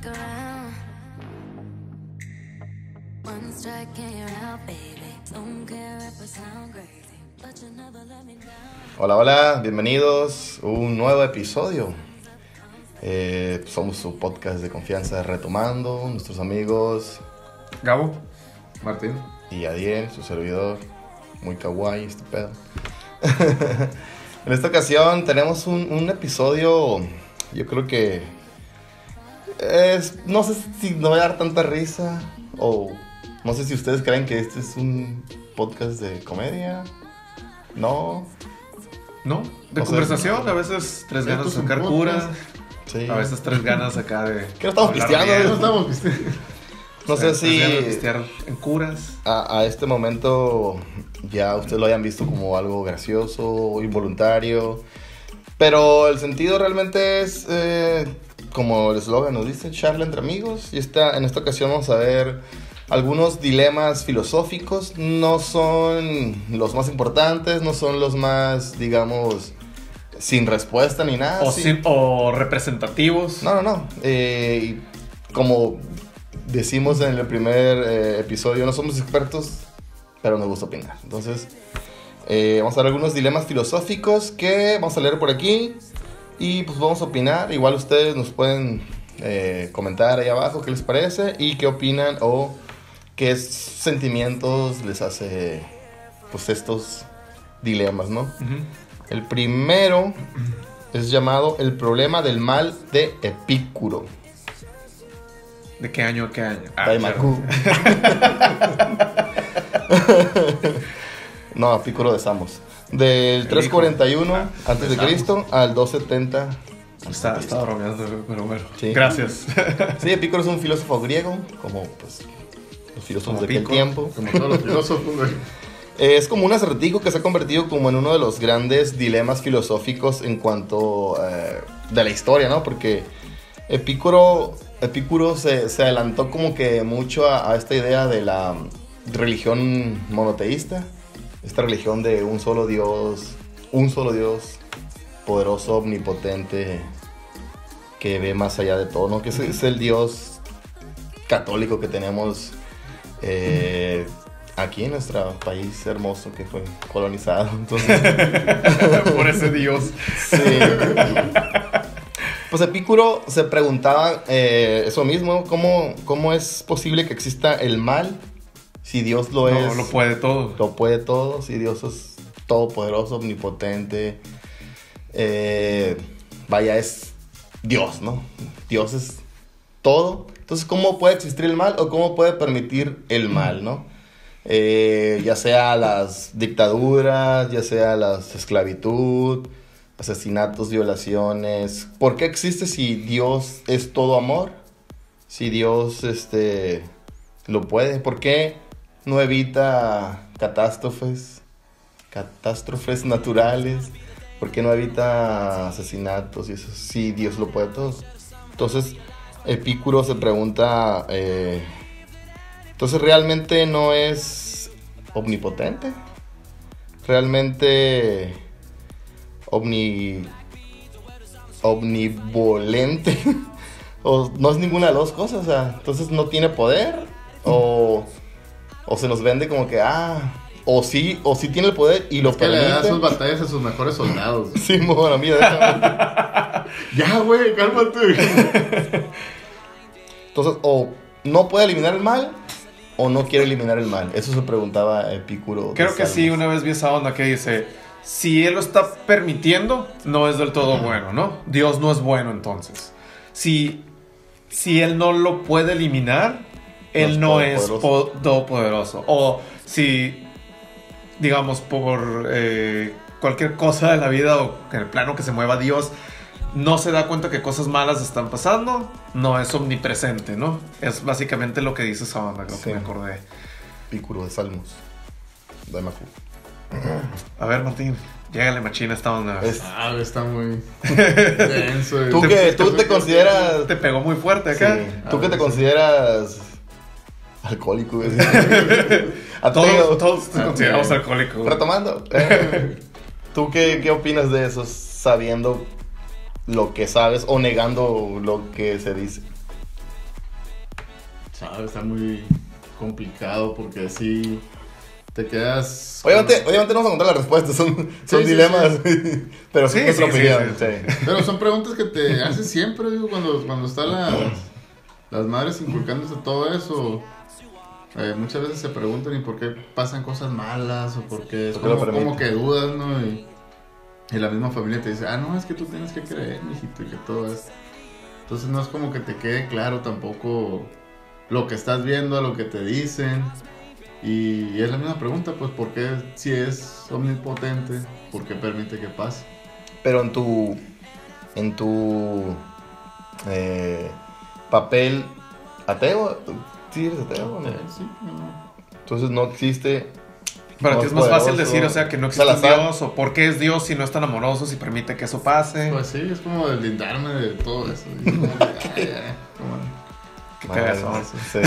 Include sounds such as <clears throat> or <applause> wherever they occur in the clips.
stick around. One strike and you're out, baby. Don't care if I sound crazy, but you never let me down. Hola, hola, bienvenidos a un nuevo episodio. Eh, somos su podcast de confianza Retomando, nuestros amigos Gabo, Martín. y Adiel, su servidor, muy kawaii este pedo. <laughs> en esta ocasión tenemos un, un episodio, yo creo que es, no sé si no va a dar tanta risa o no sé si ustedes creen que este es un podcast de comedia. No, ¿No? De O sea, conversación, a veces tres ganas de sacar cura, sí. a veces tres ganas acá de. <laughs> Que no estamos pisteando. No estamos <laughs> pisteando. No sé si en curas. a, a este momento ya ustedes lo hayan visto como algo gracioso involuntario. Pero el sentido realmente es, eh, como el eslogan nos dice, charla entre amigos. Y esta, en esta ocasión vamos a ver algunos dilemas filosóficos. No son los más importantes, no son los más, digamos, sin respuesta ni nada. O, sí. o representativos. No, no, no. Eh, como decimos en el primer eh, episodio, no somos expertos, pero nos gusta opinar. Entonces, eh, vamos a ver algunos dilemas filosóficos que vamos a leer por aquí y pues vamos a opinar. Igual ustedes nos pueden eh, comentar ahí abajo qué les parece y qué opinan o qué sentimientos les hace pues estos dilemas, ¿no? El primero es llamado El problema del mal de Epicuro. ¿De qué año a qué año? Ah, Daimaku. <laughs> <laughs> no, Epicuro de Samos. Del El 341 hijo. Ah, antes de. Cristo al 270. Está, estaba bromeando, pero bueno. Sí. Gracias. Sí, Epicuro es un filósofo griego, como pues los filósofos Como de aquel Pico. tiempo. Como todos los filósofos. Eh, Es como un acertijo que se ha convertido como en uno de los grandes dilemas filosóficos en cuanto eh, de la historia, ¿no? Porque Epicuro, Epicuro se, se adelantó como que mucho a, a esta idea de la religión monoteísta, esta religión de un solo Dios, un solo Dios poderoso, omnipotente, que ve más allá de todo, ¿no? Que es, es el Dios católico que tenemos eh, aquí en nuestro país hermoso que fue colonizado. Entonces, <laughs> Por ese Dios. sí. Pues Epicuro se preguntaba eh, eso mismo, ¿cómo, ¿cómo es posible que exista el mal si Dios lo es? No, lo puede todo. lo puede todo, si Dios es todopoderoso, omnipotente. eh, vaya, es Dios, ¿no? Dios es todo. Entonces, ¿cómo puede existir el mal o cómo puede permitir el mal, ¿no? Eh, ya sea las dictaduras, ya sea la esclavitud, asesinatos, violaciones. ¿Por qué existe si Dios es todo amor? Si Dios este, lo puede. ¿Por qué no evita catástrofes? Catástrofes naturales. ¿Por qué no evita asesinatos y eso? Si Dios lo puede todo. Entonces, Epicuro se pregunta, eh, entonces realmente no es omnipotente, realmente omni, omnivolente, <laughs> o no es ninguna de las dos cosas, o sea, entonces no tiene poder, o, o se nos vende como que, ah, o sí, o sí tiene el poder y lo Es que le da sus permite. batallas a sus mejores soldados. <laughs> Sí, bueno, mira, déjame. <laughs> ya, güey, cálmate. Entonces, o no puede eliminar el mal, o no quiere eliminar el mal. Eso se preguntaba Epicuro. de Creo que sí, una vez vi esa onda que dice, si él lo está permitiendo, no es del todo bueno, ¿no? Dios no es bueno entonces. Si, si él no lo puede eliminar, él no es todopoderoso. po- todopoderoso. O si, digamos, por eh, cualquier cosa de la vida o en el plano que se mueva Dios, no se da cuenta que cosas malas están pasando, no es omnipresente, ¿no? Es básicamente lo que dice esa onda, creo Sí. que me acordé. Epicuro de Salmos. Daimaku. A ver, Martín, llégale machina esta onda. Es- Ah, está muy <laughs> denso. ¿Tú, güey. que, tú te consideras... Te pegó muy fuerte acá. Sí, ¿Tú que te sí. consideras alcohólico? güey? <laughs> Todos, todos te Ah, consideramos alcohólicos. Retomando. eh, <laughs> ¿Tú qué, qué opinas de eso sabiendo lo que sabes o negando lo que se dice? sabe, está muy complicado porque sí te quedas. Obviamente, obviamente no vamos a contar las respuestas, son, son sí, dilemas, <laughs> pero sí, Sí, nuestra sí, sí, opinión. sí, sí. Pero son preguntas que te haces siempre, digo, cuando, cuando están las, las madres inculcándose todo eso. Eh, muchas veces se preguntan y por qué pasan cosas malas o por qué es ¿Por qué lo como, como que dudas, ¿no? Y, y la misma familia te dice, ah, no, es que tú tienes que creer, mijito, y que todo es. Entonces no es como que te quede claro tampoco lo que estás viendo, a lo que te dicen. Y es la misma pregunta, pues, ¿por qué si es omnipotente, por qué permite que pase? Pero en tu, en tu eh, papel ateo, ¿sí eres ateo? sí, no. Entonces no existe Para ti es más Poderoso. fácil decir, o sea, que no existe un Salazar. Dios, o por qué es Dios si no es tan amoroso, si permite que eso pase. Pues sí, es como deslindarme de todo eso. Y como que, ay, ay, como- Qué Madre, cagazón. sí.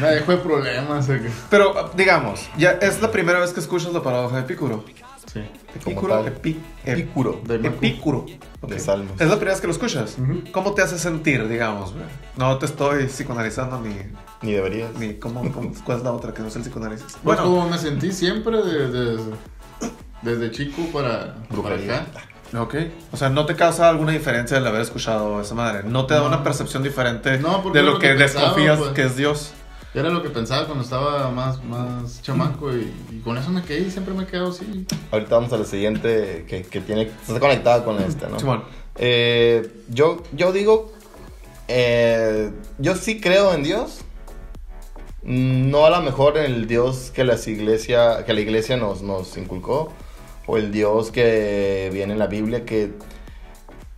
Me dejo de problemas. o que- Pero, digamos, ya es la primera vez que escuchas la paradoja de Epicuro. Sí. Epicuro, epi- Epicuro. Epicuro. de. Salmos. Es la primera vez que lo escuchas. ¿Cómo te hace sentir, digamos? No te estoy psicoanalizando ni, Ni deberías. ni cómo, cómo- cuál es la otra que no es el psicoanálisis. Pues Bueno, como me sentí siempre de- de- desde chico para, para Brujería. acá. ok. O sea, no te causa alguna diferencia el haber escuchado esa madre. No te da No. una percepción diferente No, de lo lo que, que pensaba, desconfías pues. que es Dios. Era lo que pensaba cuando estaba más, más chamaco y, y con eso me quedé y siempre me he quedado así. Ahorita vamos a la siguiente que, que tiene, está conectada con esta, ¿no? Eh, yo, yo digo, eh, yo sí creo en Dios. No a lo mejor en el Dios que, las iglesia, que la iglesia nos, nos inculcó. O el Dios que viene en la Biblia, que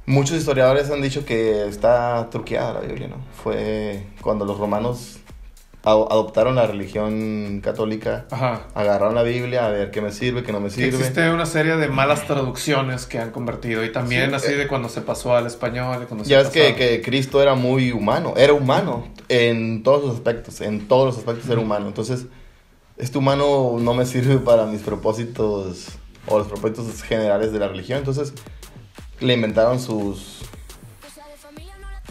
muchos historiadores han dicho que está truqueada la Biblia, ¿no? Fue cuando los romanos adoptaron la religión católica, Ajá. agarraron la Biblia a ver qué me sirve, qué no me sirve. existe una serie de malas traducciones que han convertido. Y también Sí, así eh. de cuando se pasó al español. Cuando Ya ves que, que Cristo era muy humano, era humano en todos los aspectos, en todos los aspectos era humano. Entonces, este humano no me sirve para mis propósitos o los propósitos generales de la religión. Entonces, le inventaron sus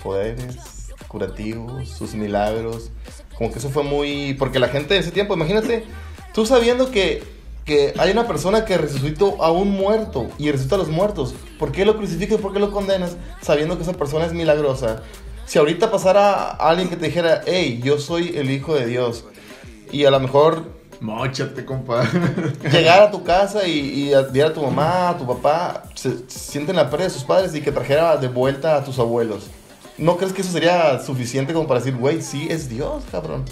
poderes curativos, sus milagros. Como que eso fue muy... Porque la gente de ese tiempo, imagínate, tú sabiendo que, que hay una persona que resucitó a un muerto y resucita a los muertos. ¿Por qué lo crucificas? ¿Por qué lo condenas? Sabiendo que esa persona es milagrosa. Si ahorita pasara alguien que te dijera, hey, yo soy el Hijo de Dios. Y a lo mejor Móchate, compa. <laughs> llegar a tu casa y, y a, ver a tu mamá, a tu papá, se, se sienten la pérdida de sus padres y que trajera de vuelta a tus abuelos. ¿No crees que eso sería suficiente como para decir, güey, sí es Dios, cabrón?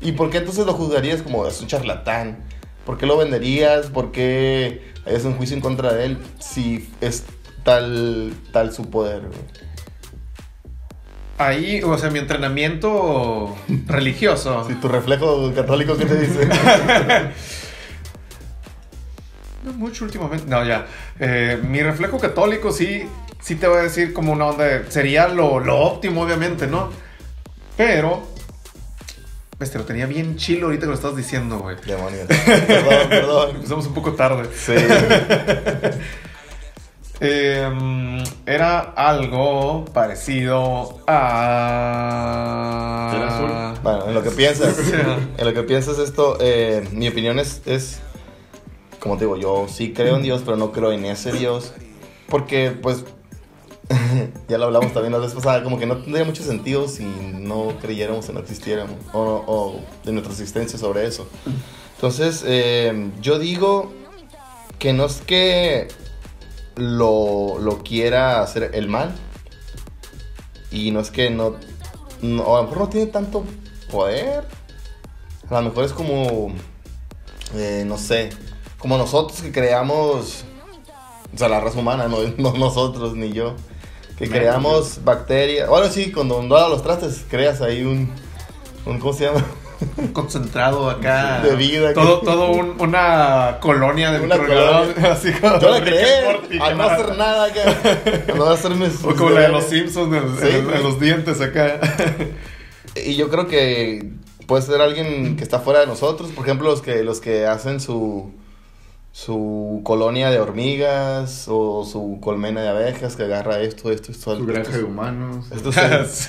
¿Y por qué entonces lo juzgarías como es un charlatán? ¿Por qué lo venderías? ¿Por qué harías un juicio en contra de él si es tal, tal su poder? güey? Ahí, o sea, mi entrenamiento <laughs> religioso. Si tu reflejo católico, ¿qué te dice? <laughs> No mucho últimamente. No, ya. Eh, mi reflejo católico sí, sí te voy a decir como una onda. de- sería lo, lo óptimo, obviamente, ¿no? Pero. Este, lo tenía bien chilo ahorita que lo estás diciendo, güey. Demonios. Perdón, <laughs> perdón. Empezamos un poco tarde. Sí. <laughs> Eh, era algo parecido a. Era azul. Bueno, en lo que piensas, <laughs> en lo que piensas esto, eh, mi opinión es, es, como te digo, yo sí creo en Dios, pero no creo en ese Dios, porque pues, <laughs> ya lo hablamos también la vez pasada, como que no tendría mucho sentido si no creyéramos o no existiéramos, o, o de nuestra existencia sobre eso. Entonces, eh, yo digo que no es que lo, lo quiera hacer el mal, y no es que no, a lo mejor no tiene tanto poder. A lo mejor es como, eh, no sé, como nosotros que creamos, o sea, la raza humana, no, <laughs> no nosotros ni yo, que creamos bacterias. Bueno, sí, cuando a los trastes, creas ahí un, un ¿cómo se llama? concentrado acá. De vida. Todo, todo un- una colonia de Una colonia. Así como Yo la creé, al no hacer nada acá, al no hacerme O como la de los Simpsons en, Sí, en- los dientes acá. Y yo creo que puede ser alguien que está fuera de nosotros, por ejemplo, los que, los que hacen su, su colonia de hormigas o su colmena de abejas que agarra esto, esto, esto. Su granja de humanos. estos <laughs>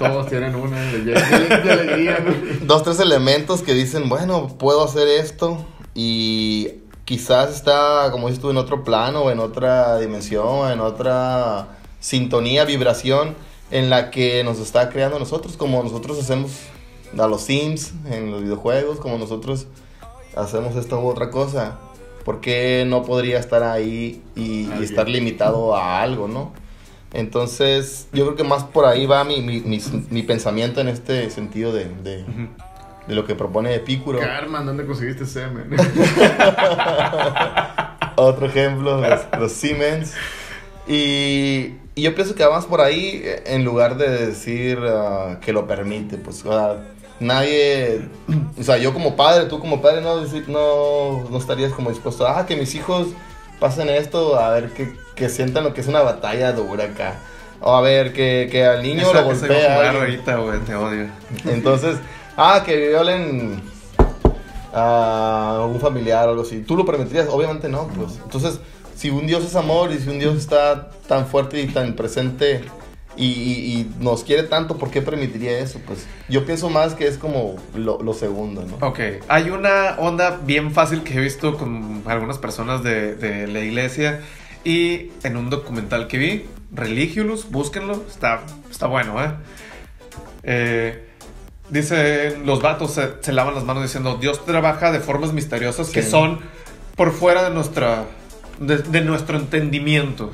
Todos tienen una de, alegría. ¿no? dos, tres elementos que dicen, bueno, puedo hacer esto y quizás está, como dices tú, en otro plano, en otra dimensión, en otra sintonía, vibración en la que nos está creando nosotros, como nosotros hacemos a los Sims en los videojuegos, como nosotros hacemos esta u otra cosa. ¿Por qué no podría estar ahí y, y estar limitado a algo, no? Entonces, yo creo que más por ahí va mi, mi, mi- mi pensamiento en este sentido de, de, de lo que propone Epicuro. Carmen, ¿dónde conseguiste semen? <laughs> Otro ejemplo, los, los Siemens. Y, y yo pienso que va más por ahí en lugar de decir ah, que lo permite. Pues sea, nadie, o sea, yo como padre, tú como padre, no, no, no estarías como dispuesto a ah, que mis hijos pasen esto, a ver que, que sientan lo que es una batalla dura acá. O a ver que, que al niño Esa- lo golpea. ahorita, güey, te odio. Entonces, ah, que violen a un familiar o algo así. ¿Tú lo permitirías? Obviamente no, pues. Entonces, si un Dios es amor y si un Dios está tan fuerte y tan presente y, y- y nos quiere tanto, ¿por qué permitiría eso? Pues yo pienso más que es como lo, lo segundo, ¿no? Ok, hay una onda bien fácil que he visto con algunas personas de, de la iglesia y en un documental que vi, Religious, búsquenlo, está, está bueno, ¿eh? Eh, Dice, los vatos se, se lavan las manos diciendo, Dios trabaja de formas misteriosas que son por fuera de nuestra, de, de nuestro entendimiento.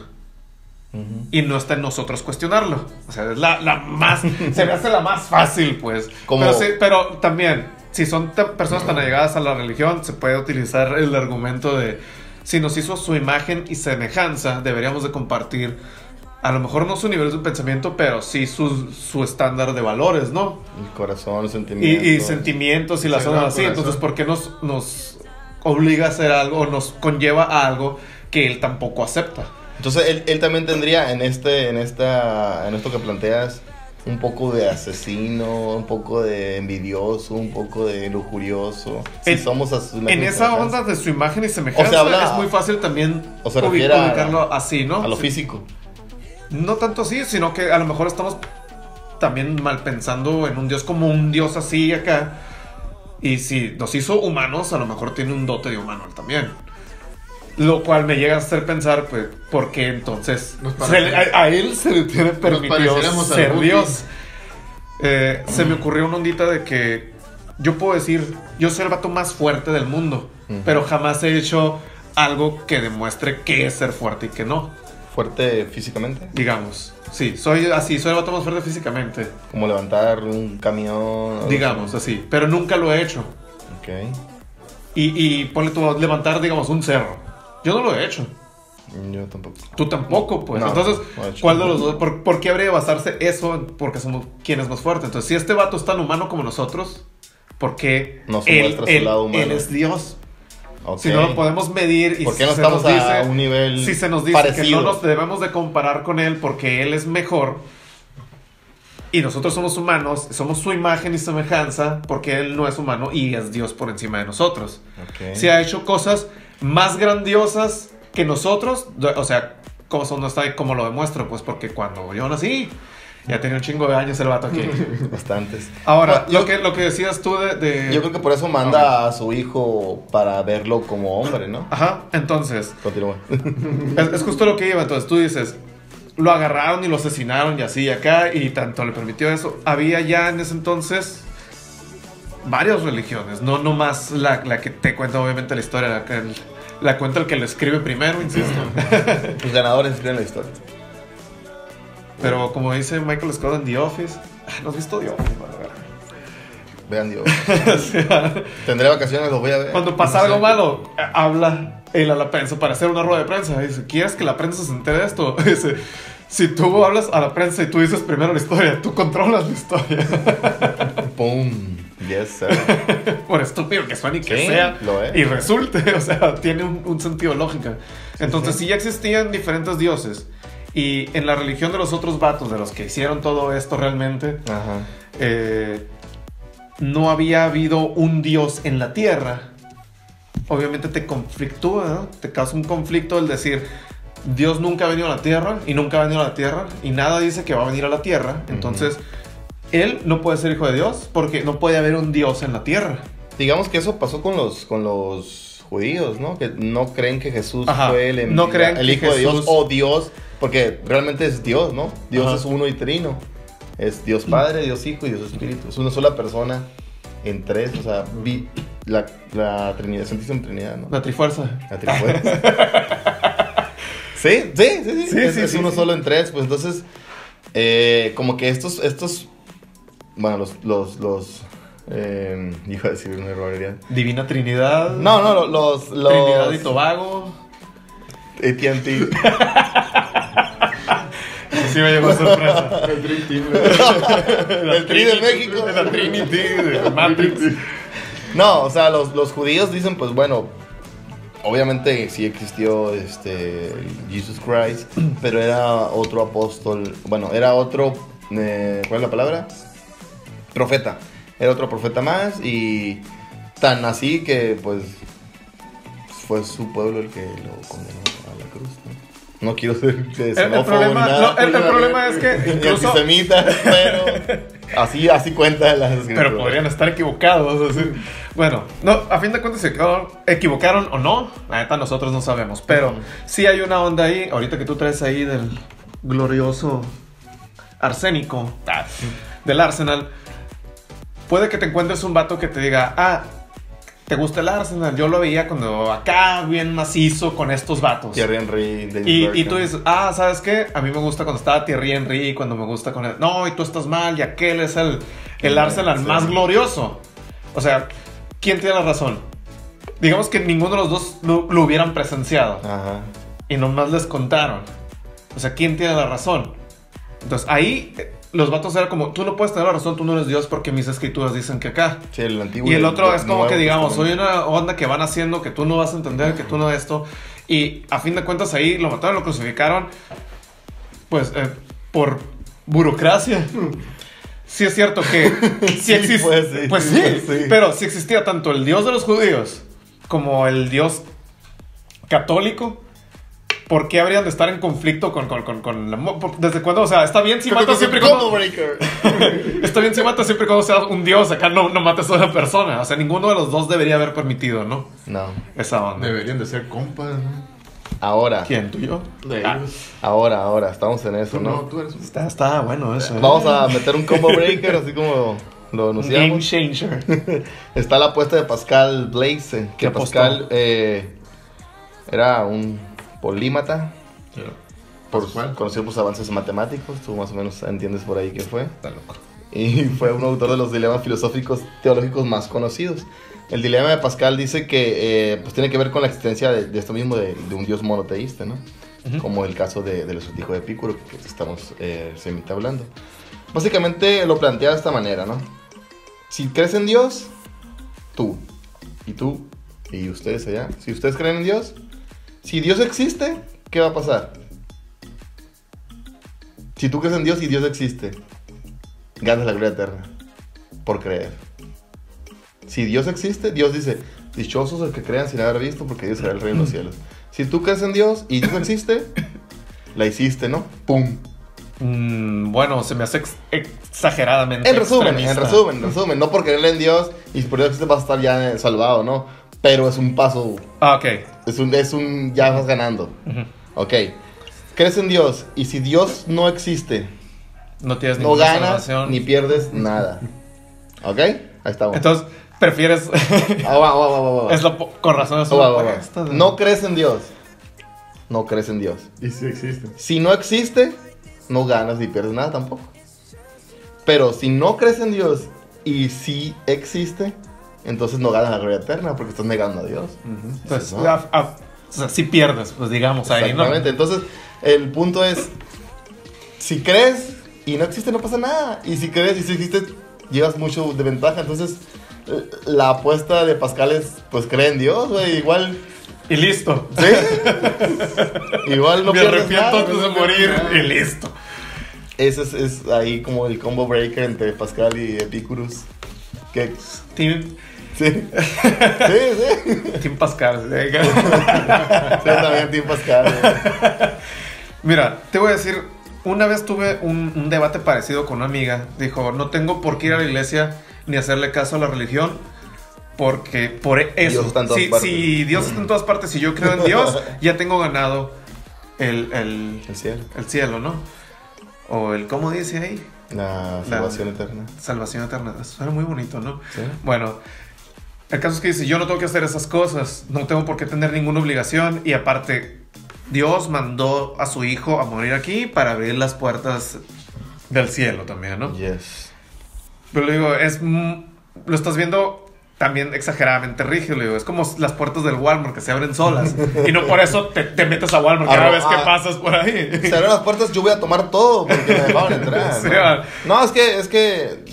Y no está en nosotros cuestionarlo. O sea, es la, la más. <laughs> se me hace la más fácil, pues. Como- Pero, sí, pero también, si son personas tan allegadas a la religión, se puede utilizar el argumento de. Si nos hizo su imagen y semejanza, deberíamos de compartir. A lo mejor no su nivel de pensamiento, pero sí su, su estándar de valores, ¿no? El corazón, los Y, sentimientos. y sentimientos y las cosas así. Entonces, ¿por qué nos, nos obliga a hacer algo o nos conlleva a algo que él tampoco acepta? Entonces él, él también tendría en este, en esta, en esto que planteas, un poco de asesino, un poco de envidioso, un poco de lujurioso. Si somos En esa onda de su imagen y semejanza O sea, habla- es muy fácil también o se ubi- refiere a- ubicarlo así, ¿no? a lo Sí. físico. No tanto así, sino que a lo mejor estamos también mal pensando en un dios como un dios así acá. Y si nos hizo humanos, a lo mejor tiene un dote de humano él también. Lo cual me llega a hacer pensar, pues, ¿por qué entonces le- a, a él se le tiene permitido ser. Dios? Eh, se me ocurrió una ondita de que yo puedo decir, yo soy el vato más fuerte del mundo, pero jamás he hecho algo que demuestre qué es ser fuerte y qué no. Fuerte físicamente. Digamos, sí, soy así, soy el vato más fuerte físicamente, Como levantar un camión. digamos así, pero nunca lo he hecho. Ok. Y, y ponle tú a levantar, digamos, un cerro. Yo no lo he hecho. Yo tampoco. Tú tampoco, pues. No, Entonces, no. ¿cuál de los dos? ¿Por, por qué habría de basarse eso? Porque somos quién es más fuerte. Entonces, si este vato es tan humano como nosotros, ¿por qué Nos él, muestra su él- lado humano. él es Dios? Ok. Si no lo podemos medir y ¿Por qué no estamos nos a un nivel Si se nos dice que no nos debemos de comparar con él porque él es mejor y nosotros somos humanos, somos su imagen y semejanza porque él no es humano y es Dios por encima de nosotros. Ok. Se ha hecho cosas más grandiosas que nosotros, o sea, como son, no está como lo demuestro, pues porque cuando yo nací, ya tenía un chingo de años el vato aquí. <laughs> Bastantes. Ahora, Yo- lo, que, lo que decías tú de... de- Yo creo que por eso manda a su hijo para verlo como hombre, ¿no? Ajá, entonces, Continúa. <laughs> Es, es justo lo que iba. Entonces tú dices, lo agarraron y lo asesinaron y así y acá, y tanto le permitió eso. Había ya en ese entonces varias religiones, no nomás la, la que te cuenta obviamente la historia, la, la cuenta el que lo escribe primero, insisto. Los ganadores escriben la historia. Pero como dice Michael Scott en The Office, ah, ¿no has visto The Office? Bueno, a ver. Vean Dios. O sea, Tendré vacaciones, los voy a ver. Cuando pasa algo malo, eh, habla él a la prensa para hacer una rueda de prensa. Dice, ¿quieres que la prensa se entere de esto? <laughs> Dice, si tú hablas a la prensa y tú dices primero la historia, tú controlas la historia. ¡Pum! Yes, <laughs> sir. Por estúpido que suene y que Sí, sea. lo es. Y resulte, <laughs> o sea, tiene un, un sentido lógica. Entonces, si ya existían diferentes dioses. Y en la religión de los otros vatos, de los que hicieron todo esto realmente, Ajá. eh, no había habido un dios en la tierra obviamente te conflictúa, ¿no? Te causa un conflicto el decir, Dios nunca ha venido a la tierra y nunca ha venido a la tierra y nada dice que va a venir a la tierra. Entonces, él no puede ser hijo de Dios porque no puede haber un Dios en la tierra. Digamos que eso pasó con los, con los judíos, ¿no? Que no creen que Jesús Ajá, fue el, no creen el Hijo de Dios o Dios, porque realmente es Dios, ¿no? Dios Ajá. es uno y trino. Es Dios Padre, Dios Hijo y Dios Espíritu. Es una sola persona en tres, o sea, vi- la, la Trinidad, Santísima Trinidad, ¿no? La trifuerza. La trifuerza. <laughs> sí, sí, sí, sí. Sí, es sí, es sí, uno solo en tres, pues entonces, eh, como que estos, estos, bueno, los, los, los, eh, iba a decir una barbaridad. Divina Trinidad. No, no, lo- los, los, Trinidad y Tobago. AT&T. <laughs> Sí me llegó sorpresa. El Dream Team, güey. El Tri de México. La Trinity de Matrix. No, o sea, los, los judíos dicen, pues bueno, obviamente sí existió este Jesus Christ, pero era otro apóstol, bueno, era otro, eh, ¿cuál es la palabra? Profeta. Era otro profeta más y tan así que pues fue su pueblo el que lo condenó a la cruz. No, no quiero ser El, el xenófobo ni problema, nada, no, el- el problema es que incluso. antisemita, pero así, así cuenta las escrituras. Pero podrían estar equivocados. así. Bueno, no, a fin de cuentas se equivocaron, equivocaron o no. La neta nosotros no sabemos. Pero sí hay una onda ahí. Ahorita que tú traes ahí del glorioso arsénico ah, del Arsenal. Puede que te encuentres un vato que te diga, ah, ¿te gusta el Arsenal? Yo lo veía cuando acá bien macizo con estos vatos. Thierry Henry, David Y, y tú dices, ah, ¿sabes qué? A mí me gusta cuando estaba Thierry Henry, cuando me gusta con él. No, y tú estás mal, y aquel es el, el Arsenal sí. más glorioso. O sea, ¿quién tiene la razón? Digamos que ninguno de los dos lo, lo hubieran presenciado Ajá. y nomás les contaron. O sea, ¿quién tiene la razón? Entonces ahí los vatos eran como, tú no puedes tener la razón, tú no eres Dios porque mis escrituras dicen que acá. Sí, el antiguo. Y el otro el es como que digamos, soy una onda que van haciendo que tú no vas a entender, que tú no esto. Y a fin de cuentas ahí lo mataron, lo crucificaron, pues eh, por burocracia. Sí es cierto que <laughs> sí existe. pues, sí, pues sí, sí, pues, sí. pero si existía tanto el Dios de los judíos como el Dios católico. ¿Por qué habrían de estar en conflicto con, con, con, con la ¿Desde cuándo? O sea, está bien si matas siempre cuando... breaker. <laughs> Está bien si matas siempre cuando seas un dios. Acá no, no mates a una persona. O sea, ninguno de los dos debería haber permitido, ¿no? No. Esa onda. Deberían de ser compas, ¿no? Ahora. ¿Quién? ¿Tú y yo? De Ah, ellos. Ahora, ahora. Estamos en eso, no, ¿no? tú eres un... está, está bueno eso. ¿eh? Vamos a meter un combo breaker, así como lo Un Game anunciamos. changer. <laughs> Está la apuesta de Pascal Blaise. ¿Qué Que Pascal eh, era un polímata. Por, Pascual. conocido por sus avances matemáticos. Tú más o menos entiendes por ahí qué fue. Está loco. y <laughs> fue un autor de los dilemas filosóficos teológicos más conocidos. El dilema de Pascal dice que eh, pues tiene que ver con la existencia de, de esto mismo, de, de un dios monoteísta, ¿no? Ujú. Como el caso de- del acertijo de Epicuro, que estamos eh, hablando. Básicamente lo plantea de esta manera, ¿no? Si crees en Dios, tú, y tú, y ustedes allá, si ustedes creen en Dios, si Dios existe, ¿qué va a pasar? Si tú crees en Dios y Dios existe, ganas la gloria eterna por creer. Si Dios existe, Dios dice, dichosos los que crean sin haber visto, porque Dios será el rey de los cielos. Si tú crees en Dios y Dios existe, <coughs> la hiciste, ¿no? ¡Pum! Mm, bueno, se me hace ex- exageradamente. En resumen, en resumen, en resumen, no por creerle en Dios y por Dios existe vas a estar ya salvado, ¿no? Pero es un paso, Ah, ok. es un, es un, ya vas ganando, Ujú. ¿ok? Crees en Dios y si Dios no existe, No tienes no ninguna ganas salvación. ni pierdes nada, ¿ok? Ahí estamos. Entonces, prefieres. Ah, va, va, va, va, va. <laughs> es la po- con razón es Oh, de- No crees en Dios. No crees en Dios. Y sí existe. Si no existe, no ganas ni pierdes nada tampoco. Pero si no crees en Dios y si existe, entonces no ganas la gloria eterna porque estás negando a Dios. Ujú. Pues, No. a- a- o sea, si pierdes, pues digamos ahí, ¿no? Exactamente. Entonces, el punto es: si crees y no existe, no pasa nada. Y si crees y si existe, llevas mucho de ventaja. Entonces, la apuesta de Pascal es: pues cree en Dios, güey. Igual. Y listo. ¿Sí? <laughs> Igual no Me arrepiento antes de morir y listo. Ese es, es ahí como el combo breaker entre Pascal y Epicurus. Que Tienen- Sí. Sí, sí. Tim Pascal. ¿eh? Sí, también Tim Pascal. Mira, te voy a decir, una vez tuve un, un debate parecido con una amiga. Dijo, no tengo por qué ir a la iglesia ni hacerle caso a la religión. Porque por eso, Dios está en todas si, partes. si Dios está en todas partes, si yo creo en Dios, ya tengo ganado el, el, El cielo. el cielo, ¿no? O el, ¿cómo dice ahí? La salvación eterna. Salvación eterna. Suena muy bonito, ¿no? Sí. Bueno, el caso es que dice, yo no tengo que hacer esas cosas, no tengo por qué tener ninguna obligación y aparte, Dios mandó a su hijo a morir aquí para abrir las puertas del cielo también, ¿no? Yes. Pero le digo, es, mm, lo estás viendo también exageradamente rígido, le digo, es como las puertas del Walmart que se abren solas y no por eso te, te metes a Walmart cada vez que ah. pasas por ahí. Se abren las puertas, yo voy a tomar todo porque me dejaron entrar. <laughs> Sí, ¿no? ah. No, es que, es que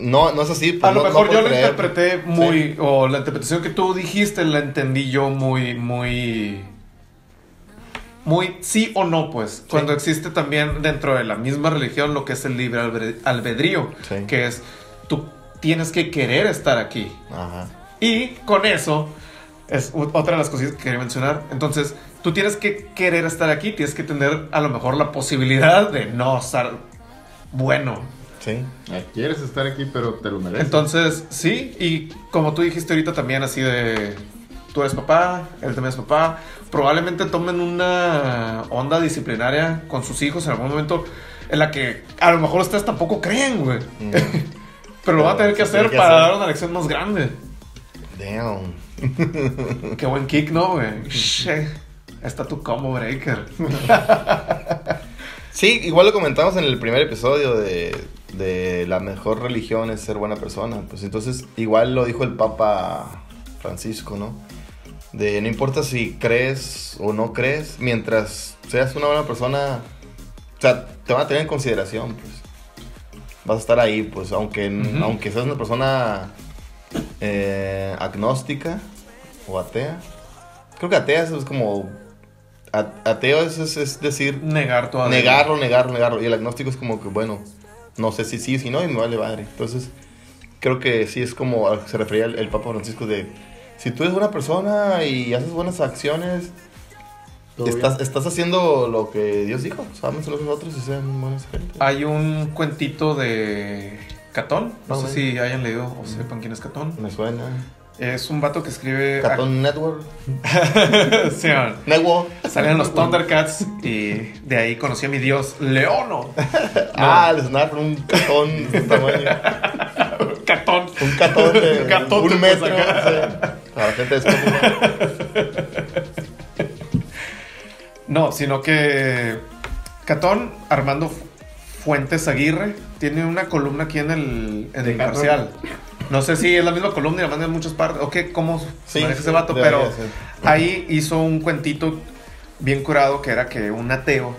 no, no es así. pues, A lo no- mejor no yo lo creer. interpreté muy, Sí. o la interpretación que tú dijiste la entendí yo muy, muy, muy sí o no, pues. Cuando existe también dentro de la misma religión lo que es el libre albe- albedrío, Sí. que es tú tienes que querer estar aquí. Ajá. Y con eso es otra de las cosas que quería mencionar. Entonces, tú tienes que querer estar aquí, tienes que tener a lo mejor la posibilidad de no estar bueno. Sí. Ah, Quieres estar aquí, pero te lo mereces. Entonces, sí, y como tú dijiste ahorita también así de, tú eres papá, él también es papá, probablemente tomen una onda disciplinaria con sus hijos en algún momento en la que a lo mejor ustedes tampoco creen, güey. Mm. <laughs> Pero lo van a tener que hacer que para hacer. dar una lección más grande. Damn. <laughs> Qué buen kick, ¿no, güey? Está tu combo breaker. <laughs> Sí, igual lo comentamos en el primer episodio de, de la mejor religión es ser buena persona. Pues entonces, igual lo dijo el Papa Francisco, ¿no? De no importa si crees o no crees, mientras seas una buena persona, o sea, te van a tener en consideración, pues. Vas a estar ahí, pues, aunque, Ujú. aunque seas una persona eh, agnóstica o atea. Creo que atea es como... Ateo es, es- es decir, Negar todo. negarlo, negarlo, negarlo. Y el agnóstico es como que, bueno, no sé si sí, si no, y me vale madre. Entonces, creo que sí es como a lo que se refería el, el Papa Francisco de, si tú eres buena persona y haces buenas acciones, estás, estás haciendo lo que Dios dijo. Sabemos los nosotros y sean buenas gente. Hay un cuentito de Catón. No Ah, sé bueno. si hayan leído o sepan quién es Catón. Me suena. Es un vato que escribe. Cartoon Network. <laughs> Sí. Network. Salían los Thundercats y de ahí conocí a mi dios, Leono. <laughs> Ah, el Snap, un catón de este tamaño. <laughs> Catón. Un catón de Un catón un metro. puedes sí. Para la gente. No, sino que Catón, Armando Fuentes Aguirre, tiene una columna aquí en el, en el parcial. No sé si es la misma columna y la mandan en muchas partes. O qué, cómo Sí, maneja ese vato, pero ser. ahí hizo un cuentito bien curado que era que un ateo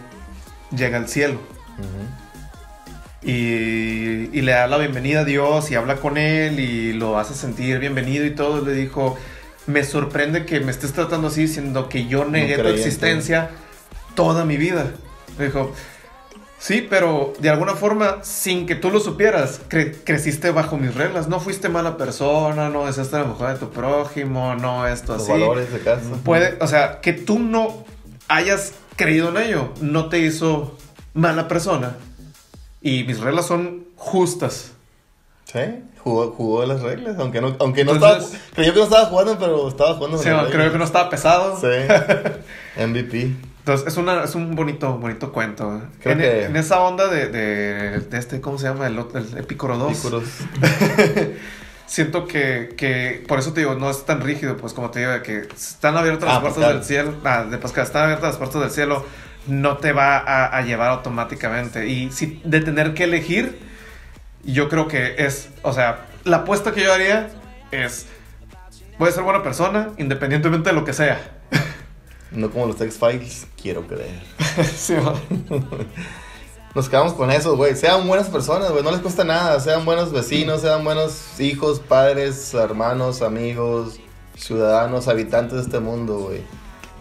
llega al cielo. Ujú. y, y le da la bienvenida a Dios y habla con él y lo hace sentir bienvenido y todo. Le dijo, me sorprende que me estés tratando así, siendo que yo negué tu creyente. existencia toda mi vida. Le dijo, sí, pero de alguna forma, sin que tú lo supieras, cre- creciste bajo mis reglas. No fuiste mala persona, no deseaste la mujer de tu prójimo, no esto Los así. valores de casa. Puede, o sea, que tú no hayas creído en ello, no te hizo mala persona. Y mis reglas son justas. Sí, jugó, jugó las reglas, aunque no, aunque no Entonces- estaba, creyó que no estaba jugando, pero estaba jugando Sí, creo que no estaba pesado. Sí, <laughs> MVP. Entonces, es, una, es un bonito, bonito cuento. ¿eh? Creo En, que- en esa onda de, de, de este, ¿cómo se llama? El, el Epicuro 2. Pícoros. <laughs> Siento que, que, por eso te digo, no es tan rígido, pues como te digo, de que están abiertas las Ah, puertas Pascal. del cielo, ah, de Pascal, están abiertas las puertas del cielo, no te va a, a llevar automáticamente. Y si de tener que elegir, yo creo que es, o sea, la apuesta que yo haría es, voy a ser buena persona, independientemente de lo que sea. <laughs> No como los X-Files, quiero creer. <laughs> Sí. <laughs> Nos quedamos con eso, güey. Sean buenas personas, güey. No les cuesta nada. Sean buenos vecinos, sean buenos hijos, padres, hermanos, amigos, ciudadanos, habitantes de este mundo, güey.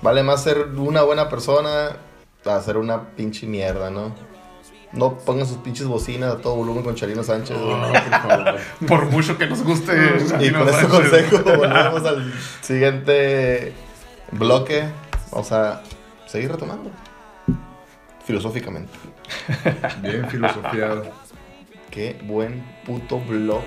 Vale más ser una buena persona a ser una pinche mierda, ¿no? No pongan sus pinches bocinas a todo volumen con Charino Sánchez. <laughs> por. Por mucho que nos guste. Y con este Sánchez. consejo volvemos al siguiente bloque. Vamos a seguir retomando. Filosóficamente. <laughs> Bien filosofiado. Qué buen puto wonderwall.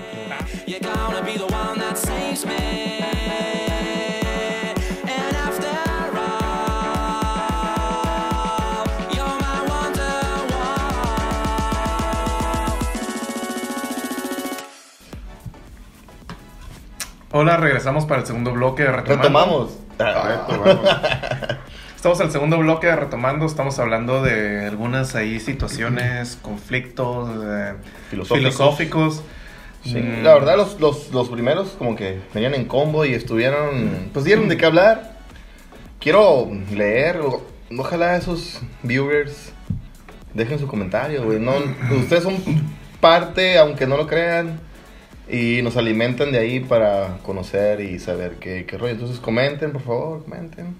Hola, regresamos para el segundo bloque. Retomando. Retomamos. Ah, vamos. <laughs> Estamos en el segundo bloque retomando. Estamos hablando de algunas ahí situaciones, <clears throat> conflictos eh, Filosóficos. filosóficos. Sí, Mm, la verdad los, los, los primeros como que venían en combo y estuvieron, pues dieron de qué hablar. Quiero leer, ojalá esos viewers dejen su comentario, güey. No, ustedes son parte, aunque no lo crean, y nos alimentan de ahí para conocer y saber qué, qué rollo. Entonces comenten, por favor, comenten.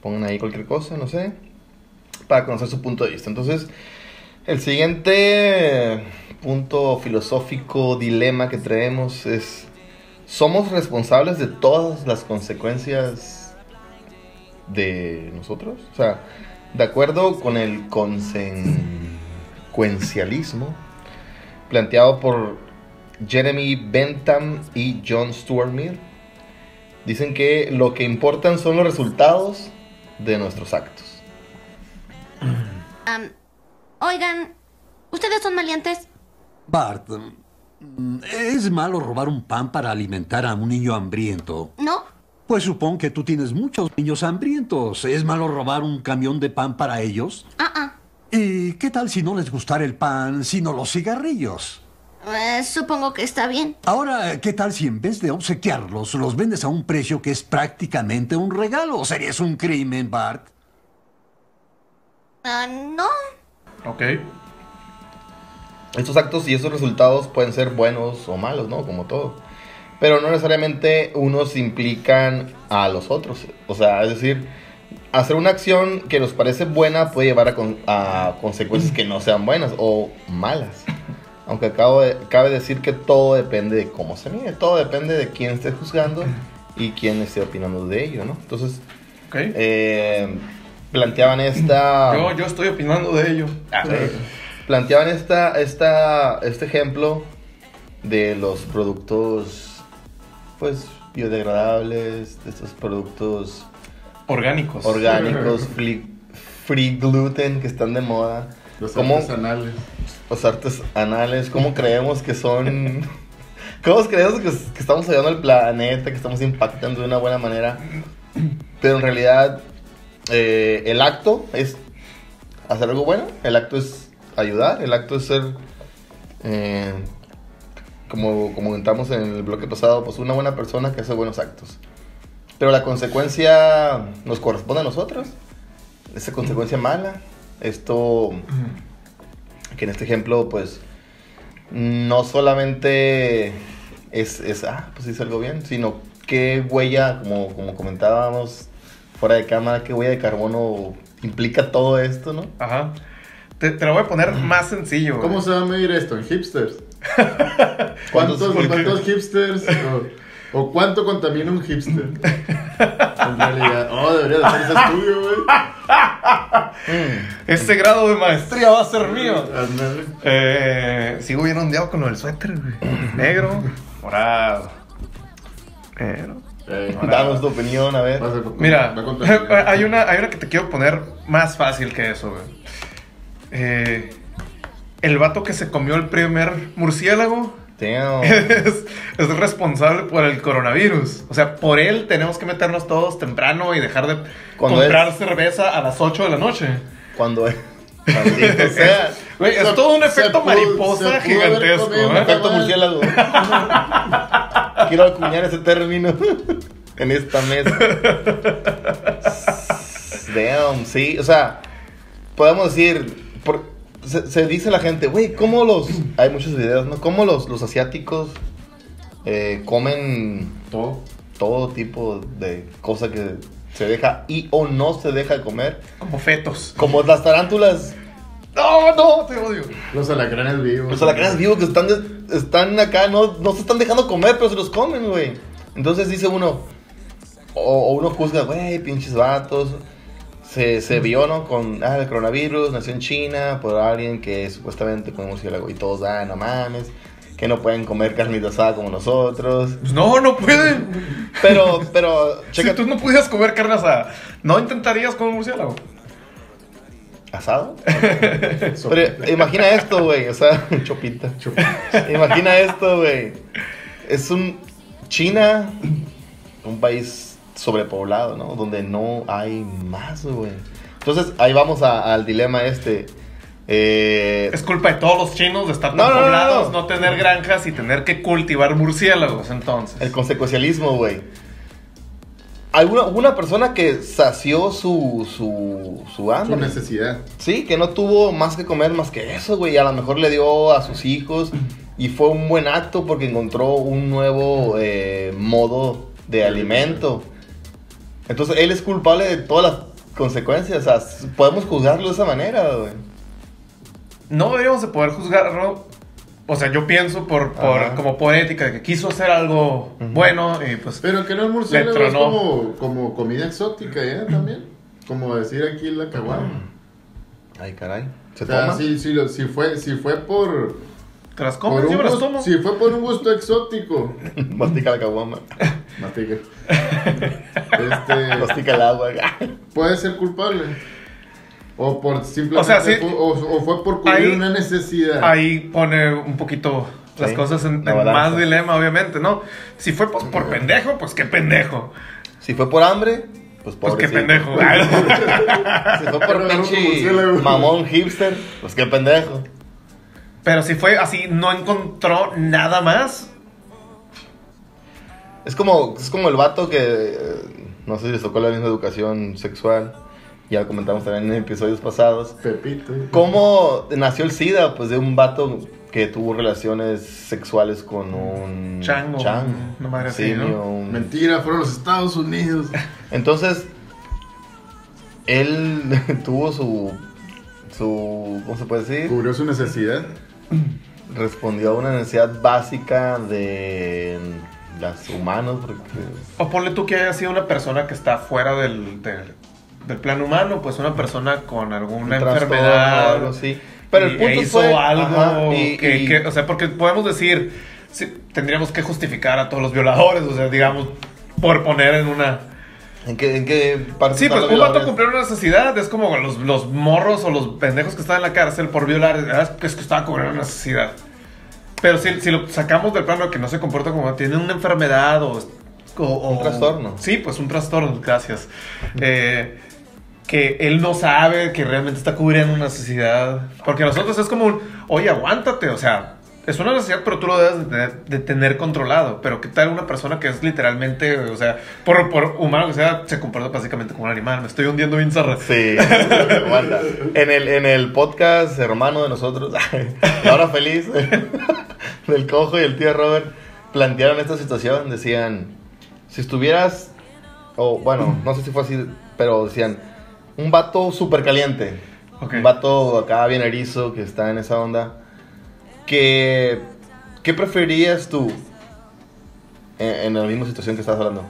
Pongan ahí cualquier cosa, no sé, para conocer su punto de vista. Entonces, el siguiente punto filosófico, dilema que traemos es, ¿somos responsables de todas las consecuencias de nosotros? O sea, de acuerdo con el consecuencialismo planteado por Jeremy Bentham y John Stuart Mill, dicen que lo que importan son los resultados de nuestros actos. Oigan, ¿ustedes son maleantes? Bart, mm, ¿es malo robar un pan para alimentar a un niño hambriento? ¿No? Pues supongo que tú tienes muchos niños hambrientos. ¿Es malo robar un camión de pan para ellos? Ah, ah. ¿Y qué tal si no les gustara el pan, sino los cigarrillos? Eh, supongo que está bien. Ahora, ¿qué tal si en vez de obsequiarlos, los vendes a un precio que es prácticamente un regalo? ¿Sería eso un crimen, Bart? Ah, no. Ok. Estos actos y esos resultados pueden ser buenos o malos, ¿no? Como todo. Pero no necesariamente unos implican a los otros. O sea, es decir, hacer una acción que nos parece buena puede llevar a, con- a consecuencias que no sean buenas o malas. Aunque acabo de- cabe decir que todo depende de cómo se mide. Todo depende de quién esté juzgando y quién esté opinando de ello, ¿no? Entonces, Ok. eh, planteaban esta... yo, yo estoy opinando de ello. Sí. Planteaban esta, esta, este ejemplo de los productos, pues, biodegradables, de estos productos Orgánicos. orgánicos, <laughs> free, free gluten que están de moda. Los ¿Cómo- artesanales. Los artesanales, ¿cómo creemos que son? <laughs> ¿Cómo creemos que, que estamos ayudando al planeta, que estamos impactando de una buena manera? Pero en realidad, eh, el acto es hacer algo bueno, el acto es ayudar, el acto es ser, eh, como, como comentamos en el bloque pasado, pues una buena persona que hace buenos actos. Pero la consecuencia nos corresponde a nosotros, esa consecuencia mala, esto que en este ejemplo, pues, no solamente es, es ah, pues hice algo bien, sino qué huella, como, como comentábamos fuera de cámara, qué huella de carbono implica todo esto, ¿no? Ajá. Te, te lo voy a poner más sencillo. ¿Cómo güey. se va a medir esto? ¿En hipsters? <laughs> ¿Cuántos- ¿Cuántos, hipsters? <laughs> o cuánto contamina un hipster? En realidad. Oh, debería de hacer ese estudio, güey. <laughs> Este grado de maestría va a ser mío. Eh, sigo bien ondeado con lo del suéter, güey. Negro, morado. Negro. Eh, Danos tu opinión, a ver. Mira, <laughs> hay una, hay una que te quiero poner más fácil que eso, güey. Eh, el vato que se comió el primer murciélago. <laughs> es, es responsable por el coronavirus. O sea, por él tenemos que meternos todos temprano y dejar de Cuando comprar es- cerveza a las 8 de la noche. Cuando <laughs> maldito sea. Güey, es Se- todo un efecto pudo- mariposa gigantesco. comido ¿eh? una Efecto murciélago. <laughs> Quiero acuñar ese término en esta mesa. Damn, sí, o sea, podemos decir, por- se, se dice la gente, güey, ¿cómo los, hay muchos videos, ¿no? ¿Cómo los, los asiáticos eh, comen Todo. todo tipo de cosa que se deja y o no se deja de comer? Como fetos. Como las tarántulas No, no, te odio. Los alacranes vivos. Los alacranes vivos que están, están acá, no, no se están dejando comer, pero se los comen, güey. Entonces dice uno, o, o uno juzga, güey, pinches vatos. Se, se vio, ¿no? Con ah, el coronavirus, nació en China por alguien que supuestamente con murciélago y todos, ah, no mames, que no pueden comer carnita asada como nosotros. Pues no, no pueden. Pero, <laughs> pero, Si checa, tú no pudieras comer carne asada, ¿no intentarías comer murciélago? ¿asado? <laughs> Pero imagina esto, güey, o sea, <laughs> chopita. Imagina esto, güey. Es un China, un país sobrepoblado, ¿no? Donde no hay más, güey. Entonces, ahí vamos a- al dilema este. Eh, Es culpa de todos los chinos de estar tan No, poblados, no. no, tener granjas y tener que cultivar murciélagos, entonces. el consecuencialismo, güey. Alguna una persona que sació su, su, su Su hambre. necesidad. Sí, que no tuvo más que comer más que eso, güey. A lo mejor le dio a sus hijos y fue un buen acto porque encontró un nuevo eh, modo de alimento. Entonces él es culpable de todas las consecuencias. O sea, podemos juzgarlo de esa manera, güey. No deberíamos de poder juzgarlo. O sea, yo pienso por, por como poética, que quiso hacer algo bueno y pues... Pero que no el murciélago es como, como comida exótica, ¿eh? También. Como decir aquí la caguama. Ay, caray. ¿Se O sea, toma? si, si, lo- si fue, si fue por, ¿Te las me las gusto, tomo. si fue por un gusto exótico. <laughs> Mastica la caguama. <laughs> Mastica. este, <laughs> Mastica el agua. puede ser culpable. O por simplemente O sea, sí. fue, o, o fue por cubrir Ahí- una necesidad. Ahí pone un poquito las Sí, cosas en, más dilema, obviamente, ¿no? Si fue pues por pendejo, pues qué pendejo. Si fue por hambre, pues Pues qué pendejo. Si fue por pinche mamón hipster, pues qué pendejo. Pero si fue así, no encontró nada más. Es como, es como el vato que eh, no sé si les tocó la misma educación sexual. Ya lo comentamos también en episodios pasados. Pepito. ¿Cómo nació el SIDA? Pues de un vato que tuvo relaciones sexuales con un Chango, una madre así, simio, ¿no? un- Mentira, fueron los Estados Unidos. <laughs> Entonces, él <laughs> tuvo su, su, ¿cómo se puede decir? Cubrió su necesidad. <clears throat> Respondió a una necesidad básica de los humanos, porque O ponle tú que haya sido una persona que está fuera del, del, del plano humano, pues una persona con alguna enfermedad. o algo así. Pero el punto e hizo fue- algo ajá, y- que, y- que- o sea, porque podemos decir, sí, tendríamos que justificar a todos los violadores, o sea, digamos, por poner en una... ¿En qué, en qué parte Sí, pues un vato cumplió una necesidad, es como los, los morros o los pendejos que están en la cárcel por violar, ah, es que es que estaba cubriendo una necesidad. Pero si, si lo sacamos del plano que no se comporta como tiene una enfermedad o... o- o- Un trastorno. Sí, pues un trastorno, gracias. Eh, que él no sabe que realmente está cubriendo una necesidad. Porque a nosotros es como un, oye, aguántate, o sea, es una necesidad, pero tú lo debes de tener, de tener controlado. Pero ¿qué tal una persona que es literalmente, o sea, por, por humano que sea, se comporta básicamente como un animal? Me estoy hundiendo bien zarra. Sí, <laughs> aguanta. En el, en el podcast hermano de nosotros, <laughs> La Hora Feliz, <laughs> del cojo y el tío Robert, plantearon esta situación. Decían, si estuvieras, o bueno, no sé si fue así, pero decían, un vato súper caliente, Ok. un vato acá bien erizo que está en esa onda, que, ¿qué preferirías tú en, en la misma situación que estás hablando?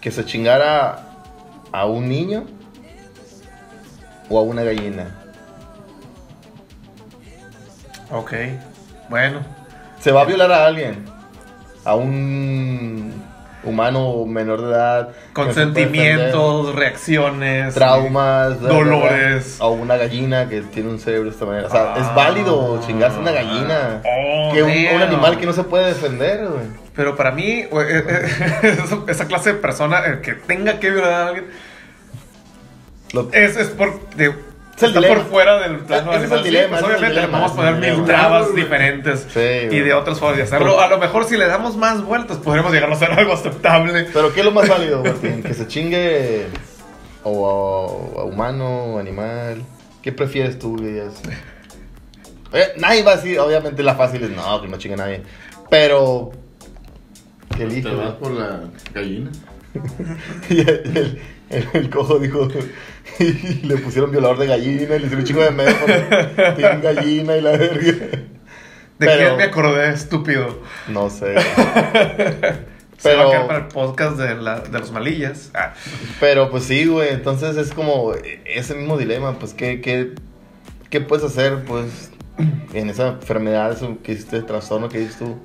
¿Que se chingara a un niño o a una gallina? Ok, bueno. Se va a violar a alguien, a un humano menor de edad, que no se puede Consentimientos, reacciones. traumas, dolores. a una gallina que tiene un cerebro de esta manera. O sea, Ah. es válido chingarse una gallina. Oh, que un, animal que no se puede defender, güey. Pero para mí, güey, <laughs> esa- clase de persona que tenga que violar a alguien Lo- es, es por, de- Es el está dilema. por fuera del plano es el. Sí, dilema, pues, ese es el obviamente le podemos poner mil trabas diferentes Sí, y de otras formas de hacerlo. A lo mejor si le damos más vueltas podremos llegar a hacer algo aceptable. Pero ¿qué es lo más válido, Martín? ¿Que se chingue o a, a humano, animal? ¿Qué prefieres tú? Es- Eh, nadie va a decir, obviamente la fácil es no, que no chingue nadie. Pero, ¿qué Te elige? vas por la gallina. <laughs> Y el, el- el- cojo dijo <laughs> Y le pusieron violador de gallina y le hicieron un chingo de porque tienen gallina y la verga. ¿De Pero- quién me acordé, estúpido? No sé. <laughs> Se va a Pero- quedar para el podcast de, la- de los malillas. Ah, Pero pues sí, güey. Entonces es como ese mismo dilema. Pues, ¿qué, qué, qué puedes hacer? Pues en esa enfermedad, eso que hiciste, trastorno que dices tú,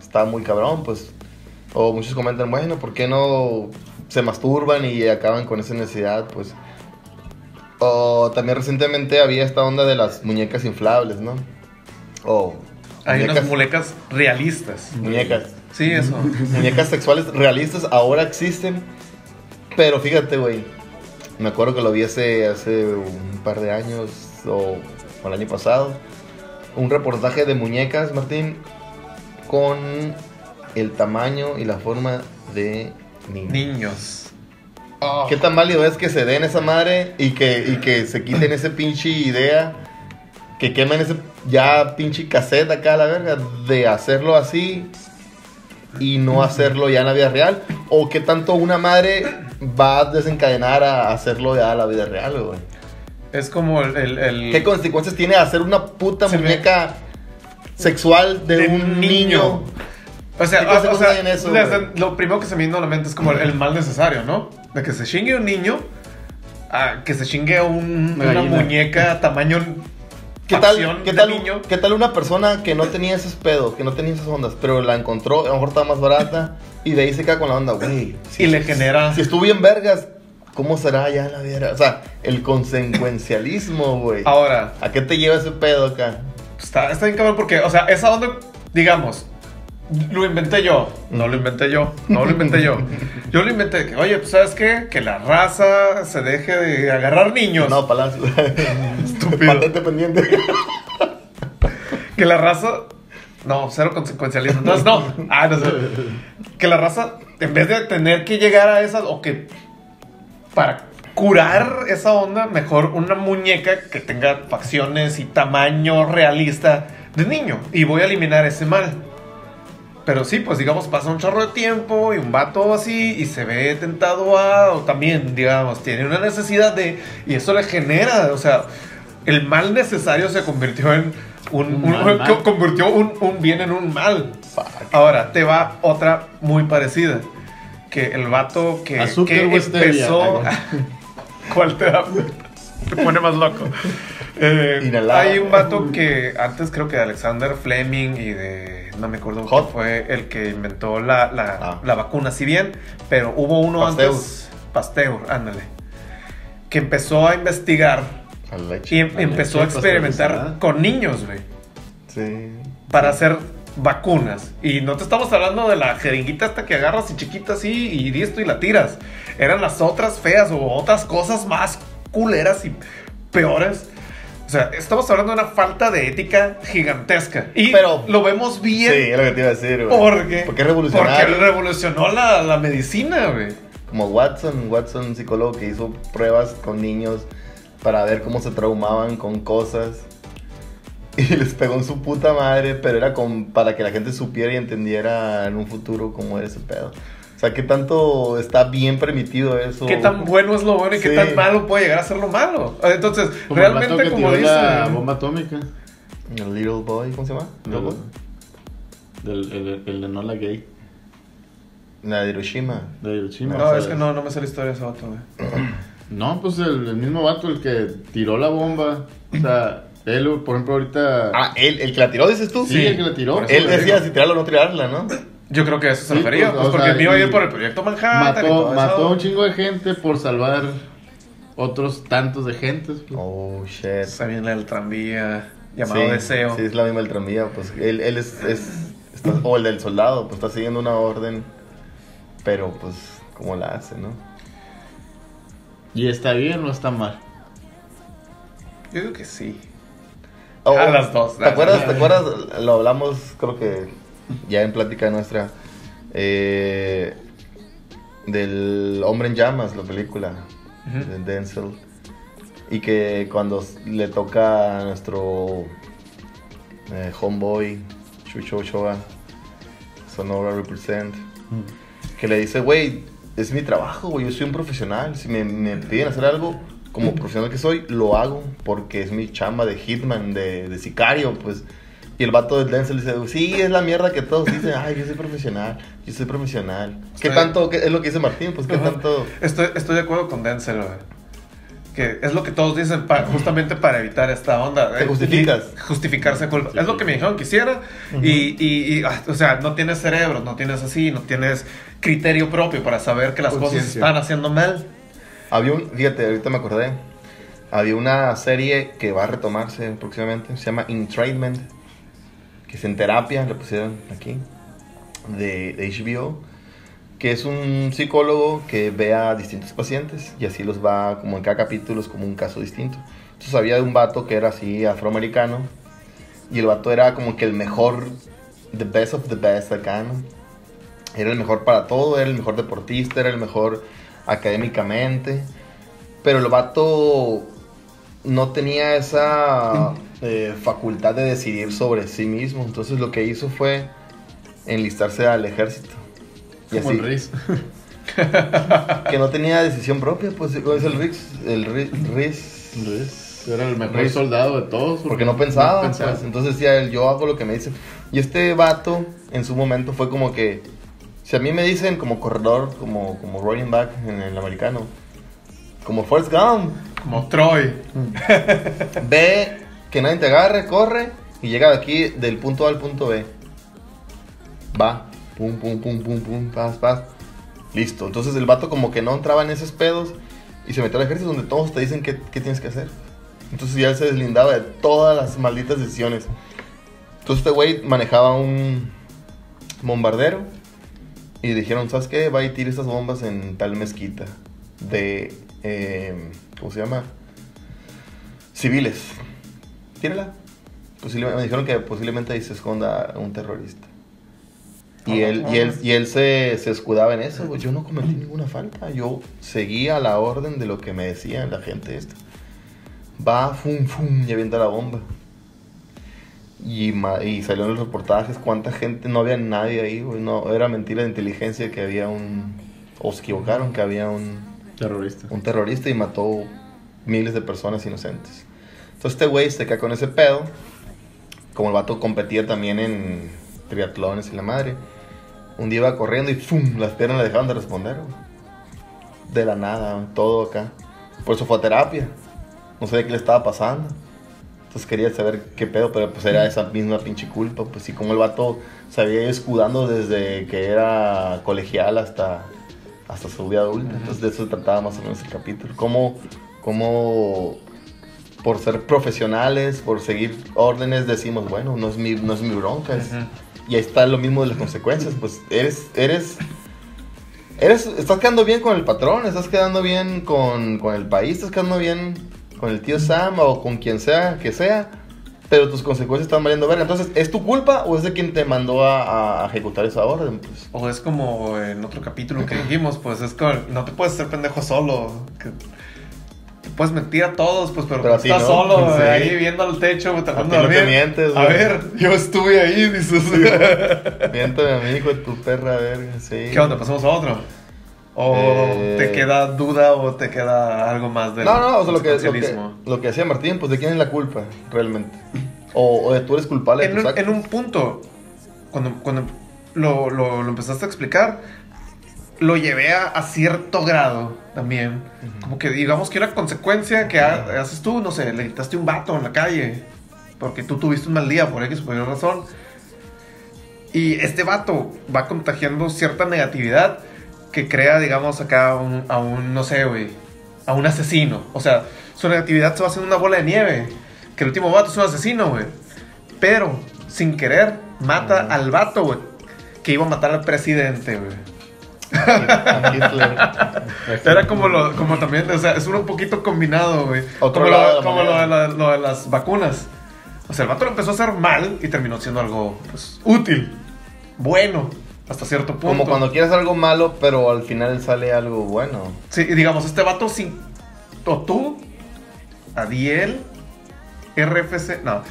está muy cabrón. Pues, o muchos comentan, bueno, ¿por qué no se masturban y acaban con esa necesidad? Pues, o también recientemente había esta onda de las muñecas inflables, ¿no? O hay muñecas, unas mulecas realistas. muñecas. Sí, eso. Muñecas sexuales realistas ahora existen. Pero fíjate, güey. Me acuerdo que lo vi hace, hace un par de años o, o el año pasado. Un reportaje de muñecas, Martín, con el tamaño y la forma de niños. Niños. ¿Qué tan válido es que se den esa madre y que, y que se quiten ese pinche idea? Que quemen ese ya pinche cassette acá a la verga de hacerlo así y no hacerlo ya en la vida real. O qué tanto una madre va a desencadenar a hacerlo ya en la vida real, güey. Es como el. el- el- ¿Qué consecuencias tiene hacer una puta Se me- muñeca sexual de, De un niño. niño? O sea, ¿Qué o- o sea, en eso, lo primero que se me vino a la mente es como el, mal necesario, ¿no? De que se chingue un niño, a que se chingue un- Una muñeca tamaño ¿Qué tal, qué, tal, niño. ¿Qué tal una persona que no tenía esos pedos, que no tenía esas ondas, pero la encontró, a lo mejor estaba más barata, y de ahí se queda con la onda, güey? y le genera. Si estuvo bien vergas, ¿cómo será ya la vida? O sea, el consecuencialismo, güey. Ahora, ¿A qué te lleva ese pedo acá? está, está bien cabrón porque, o sea, esa onda, digamos, lo inventé yo. No lo inventé yo. No lo inventé yo. <laughs> Yo lo inventé. que, Oye, pues, ¿sabes qué? Que la raza se deje de agarrar niños. No, palacio. <laughs> Estúpido. Pendiente. <laughs> Que la raza. No, cero consecuencialismo. Entonces, no. Ah, no sé. Que la raza, en vez de tener que llegar a esas, o que para curar esa onda, mejor una muñeca que tenga facciones y tamaño realista de niño. Y voy a eliminar ese mal. Pero sí, pues digamos, pasa un chorro de tiempo y un vato así y se ve tentado a, o también, digamos, tiene una necesidad de, y eso le genera, o sea, el mal necesario se convirtió en un, Un un- mal, mal. co- convirtió un, un bien en un mal. Ahora, te va otra muy parecida, que el vato que, que empezó... <laughs> ¿Cuál te da? Te pone más loco. Eh, hay un vato que antes creo que de Alexander Fleming y de no me acuerdo Hot. fue el que inventó la, la, Ah. la vacuna, si bien, pero hubo uno Pasteur. antes, Pasteur, ándale, que empezó a investigar leche. y em- empezó a experimentar con niños, güey, Sí. para hacer vacunas. Y no te estamos hablando de la jeringuita hasta que agarras y chiquita así y listo y la tiras. Eran las otras feas o otras cosas más culeras y peores. O sea, estamos hablando de una falta de ética gigantesca. Y Pero- lo vemos bien Sí, es lo que te iba a decir, güey. porque, revolucionario. porque revolucionó la, la medicina, güey. Como Watson, Watson, un psicólogo que hizo pruebas con niños para ver cómo se traumaban con cosas. <laughs> Y les pegó en su puta madre, pero era con, para que la gente supiera y entendiera en un futuro cómo era ese pedo. Sea, qué tanto está bien permitido eso. Qué tan bueno es lo bueno y qué Sí. tan malo puede llegar a ser lo malo. Entonces, Como realmente, como dice. la bomba atómica. El Little Boy, ¿cómo se llama? Little Boy. Del, el, el de Nola Gay. La de Hiroshima. De Hiroshima. No, o sea, es que no, no me sé la historia de ese vato, güey. <clears throat> No, pues el, el mismo vato, el que tiró la bomba. O sea, él, por ejemplo, ahorita. Ah, ¿el, el que la tiró, dices tú? sí, el que la tiró. Él decía digo. si tirarla o no tirarla, ¿no? Yo creo que a eso se Sí, refería. pues, Pues, porque sea, me iba a ir y por el proyecto Manhattan y mató, todo mató eso. a un chingo de gente por salvar otros tantos de gentes. pues. Oh, shit. Está bien el tranvía llamado sí, Deseo. Sí, es la misma del tranvía. Pues él, él es, es- está- o el del soldado, pues está siguiendo una orden. Pero pues, ¿cómo la hace, no? ¿Y está bien o está mal? Yo digo que sí. Oh, A las dos. ¿Te acuerdas? ¿Te acuerdas? Lo hablamos, creo que ya en plática nuestra. eh, del Hombre en Llamas, la película de Denzel. Y que cuando le toca a nuestro eh, homeboy, Chucho Ochoa, Sonora Represent, que le dice, güey, es mi trabajo, güey, yo soy un profesional. Si me, me piden hacer algo, como profesional que soy, lo hago porque es mi chamba de hitman, de, de sicario, pues. Y el vato de Denzel dice, sí, es la mierda que todos dicen, ay, yo soy profesional, yo soy profesional. ¿Qué Estoy- tanto, qué es lo que dice Martín? Pues, ¿qué Ajá. tanto? Estoy, estoy de acuerdo con Denzel, güey. Que es lo que todos dicen pa- justamente para evitar esta onda. Te Eh, justificas. Justificarse culpa. Es lo que me dijeron que hiciera. y, y- y, ah, o sea, no tienes cerebro, no tienes así, no tienes criterio propio para saber que las cosas están haciendo mal. Había un, fíjate, ahorita me acordé, había una serie que va a retomarse próximamente, se llama Entrainment, que es en terapia, le pusieron aquí, de, de HBO, que es un psicólogo que ve a distintos pacientes y así los va, como en cada capítulo es como un caso distinto. Entonces había de un vato que era así afroamericano y el vato era como que el mejor, the best of the best acá, ¿no? Era el mejor para todo, era el mejor deportista, era el mejor académicamente. Pero el vato no tenía esa eh, facultad de decidir sobre sí mismo. Entonces lo que hizo fue enlistarse al ejército. Y Como así, el Riz. <laughs> que no tenía decisión propia, pues es el Riz, el Riz, Riz- Riz. Era el mejor Riz. soldado de todos. porque no pensaba, no pues, entonces decía él, yo hago lo que me dicen. Y este vato, en su momento, fue como que, si a mí me dicen como corredor, como, como running back en el americano, como Forrest Gump, Como Troy. ve que nadie te agarre, corre y llega de aquí del punto A al punto B. Va, pum, pum, pum, pum, pum, paz, paz. Listo. Entonces el vato como que no entraba en esos pedos y se metió al ejército donde todos te dicen qué, qué tienes que hacer. Entonces ya se deslindaba de todas las malditas decisiones. Entonces este güey manejaba un bombardero y dijeron, ¿sabes qué? Va y tira estas bombas en tal mezquita de, eh, ¿cómo se llama? Civiles. Tírala. Posiblemente, me dijeron que posiblemente ahí se esconda un terrorista. Y él, y él, y él se, se escudaba en eso. Yo no cometí ninguna falta. Yo seguía la orden de lo que me decían la gente esta. Va, fum, fum, y avienta la bomba. Y, y salió en los reportajes cuánta gente, no había nadie ahí, güey. No, era mentira de inteligencia que había un... O se equivocaron, que había un, Terrorista. un terrorista y mató miles de personas inocentes. Entonces este güey se queda con ese pedo. Como el vato competía también en triatlones y la madre. Un día iba corriendo y ¡fum! Las piernas le dejaron de responder. De la nada, todo acá. Por eso fue a terapia. No sabía qué le estaba pasando. Entonces quería saber qué pedo, pero pues era esa misma pinche culpa. Pues sí, como el vato se había ido escudando desde que era colegial hasta, hasta su vida adulta. Entonces de eso trataba más o menos el capítulo. Cómo, cómo por ser profesionales, por seguir órdenes, decimos, bueno, no es mi, no es mi bronca. es- Y ahí está lo mismo de las consecuencias. Pues eres, eres, eres, estás quedando bien con el patrón, estás quedando bien con, con el país, estás quedando bien con el tío Sam o con quien sea que sea. Pero tus consecuencias están valiendo verga. Entonces, ¿es tu culpa o es de quien te mandó a, a ejecutar esa orden? Pues, O es como en otro capítulo que dijimos, pues es como, no te puedes hacer pendejo solo. Que te puedes mentir a todos, pues, pero, Pero a estás no. solo, Sí. ahí viendo al techo, tratando A de no te dormir. mientes, A ver, yo estuve ahí, dices. miéntame a mi hijo de tu perra verga, sí. ¿Qué onda? ¿Pasamos a otro? ¿O Eh. te queda duda o te queda algo más del No, no, o sea, lo que, lo, que, lo que decía Martín, pues de quién es la culpa, realmente. O, o de tú eres culpable de en tus un, actos. en un punto, cuando, cuando lo, lo- lo empezaste a explicar, lo llevé a, a cierto grado también. Como que digamos que una consecuencia que ha- haces tú, no sé, le gritaste un vato en la calle, porque tú tuviste un mal día por X o por Y razón. Y este vato va contagiando cierta negatividad que crea, digamos, acá a un, a un, no sé, güey, a un asesino. O sea, su negatividad se va haciendo una bola de nieve. Que el último vato es un asesino, güey. Pero, sin querer, mata al vato, güey. Que iba a matar al presidente, güey. A Hitler. Era como lo, como también, o sea, es un poquito combinado, güey. Otro Como, de lo, la como lo, de moneda. la- lo de las vacunas. O sea, el vato lo empezó a hacer mal y terminó siendo algo, pues, útil. Bueno, hasta cierto punto. Como cuando quieres algo malo, pero al final sale algo bueno. Sí, y digamos, este vato sin. O tú, Adiel, RFC. No.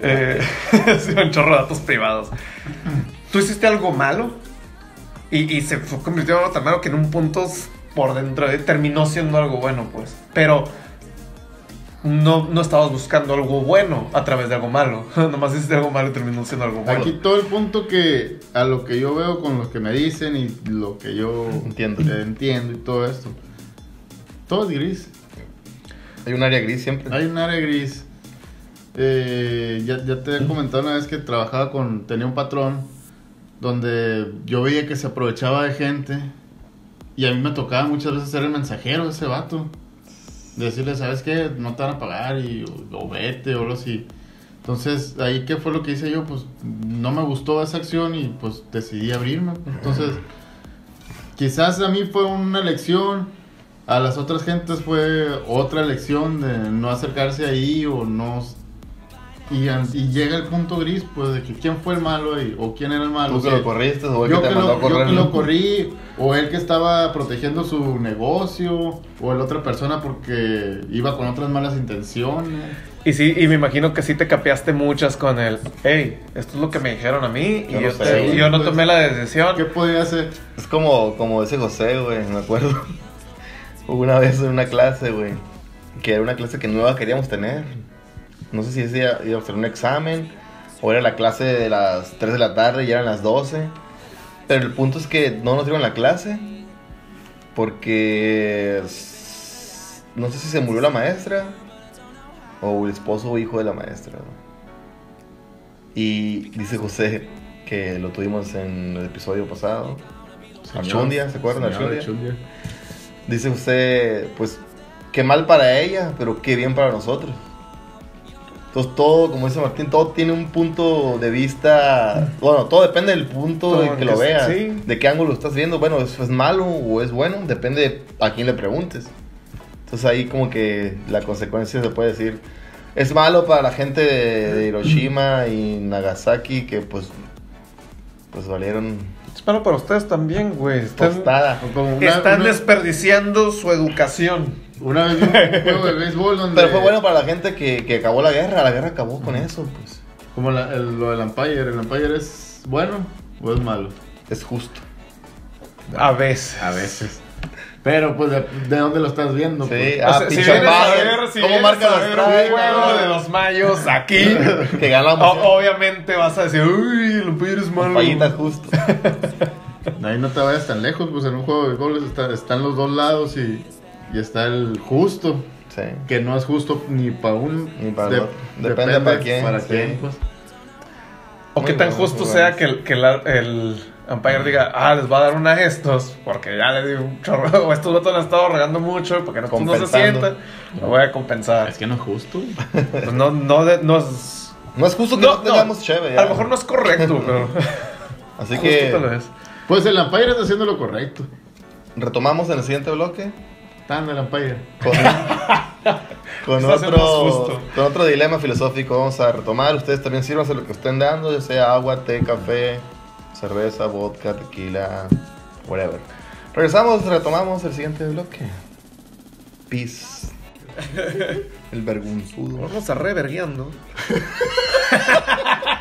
Eh, <laughs> un chorro de datos privados. Tú hiciste algo malo y, y se fue convirtió en algo tan malo que en un punto por dentro de- terminó siendo algo bueno, pues. Pero no, no estabas buscando algo bueno a través de algo malo. <laughs> Nomás hiciste algo malo y terminó siendo algo bueno. Aquí todo el punto que a lo que yo veo con lo que me dicen y lo que yo Entiendo. eh, entiendo y todo esto. Todo es gris. Hay un área gris siempre. Hay un área gris. Eh, ya, ya te he comentado una vez que trabajaba con. Tenía un patrón donde yo veía que se aprovechaba de gente. Y a mí me tocaba muchas veces ser el mensajero de ese vato. Decirle, ¿sabes qué? No te van a pagar y, o, vete o algo así. Entonces, ahí, ¿qué fue lo que hice yo? Pues no me gustó esa acción y pues decidí abrirme. Entonces, quizás a mí fue una lección. A las otras gentes fue otra lección de no acercarse ahí o no... Y, y llega el punto gris, pues, de que quién fue el malo ahí o quién era el malo. Tú que Si- lo corriste o yo que que, te mandó lo, a correr. yo que lo corrí, o él que estaba protegiendo su negocio, o la otra persona porque iba con otras malas intenciones. Y sí, y me imagino que sí te capeaste muchas con el, hey, esto es lo que me dijeron a mí y Yo yo, no sé, te- güey, yo no tomé la decisión. ¿Qué podía hacer? Es como, como ese José, güey, me acuerdo. Hubo <laughs> una vez en una clase, güey, que era una clase que nueva queríamos tener. No sé si ese día íbamos a hacer un examen o era la clase de las 3 de la tarde y eran las 12. Pero el punto es que no nos dieron la clase porque no sé si se murió la maestra o el esposo o hijo de la maestra. Y dice José que lo tuvimos en el episodio pasado. Archundia, ¿se acuerdan Archundia? Archundia. Dice usted, pues, qué mal para ella, pero qué bien para nosotros. Entonces todo, como dice Martín, todo tiene un punto de vista, bueno, todo depende del punto de que que lo veas, sí. de qué ángulo estás viendo, bueno, ¿eso es malo o es bueno? Depende a quién le preguntes. Entonces ahí como que la consecuencia se puede decir, es malo para la gente de, de Hiroshima y Nagasaki que pues, pues valieron Es malo para ustedes también, güey. Están, tostada. Una, están una- desperdiciando su educación. Una vez vi un juego de béisbol donde... Pero fue bueno para la gente que, que acabó la guerra, la guerra acabó con eso, pues. Como la- el- lo del Empire. ¿El Empire es bueno o es malo? Es justo. A veces. A veces. Pero pues de, de dónde lo estás viendo. Sí, pues? ah, O sea, si pinche vienes a ver, si ¿Cómo vienes marca a los un juego de los mayos aquí, <laughs> Que ganamos. o- obviamente vas a decir, uy, el Empire es malo. Payitas justo. <laughs> Ahí no te vayas tan lejos, pues en un juego de béisbol está- están los dos lados y, y está el justo, Sí. que no es justo ni para un Ni para otro. Depende para quién, Para sí. quién, pues. O Muy qué tan justo sea que, el, que la- el Empire diga, ah, les va a dar una a estos, porque ya les di un chorro, <laughs> o estos vatos le han estado regando mucho, porque no, no se sientan, lo voy a compensar. Es que no es justo. Pues no, no, de- no es... No es justo que no, tengamos chévere. a lo mejor no es correcto, <laughs> pero Así <laughs> justo que te lo es. Pues el Empire está haciendo lo correcto. retomamos en el siguiente bloque Tan el Empire. con, <laughs> con otro, con otro dilema filosófico. Vamos a retomar. Ustedes también sírvanse lo que estén dando, ya sea agua, té, café, cerveza, vodka, tequila, whatever. Regresamos, retomamos el siguiente bloque. Peace. <laughs> El vergonzudo. Vamos a revergueando. <laughs>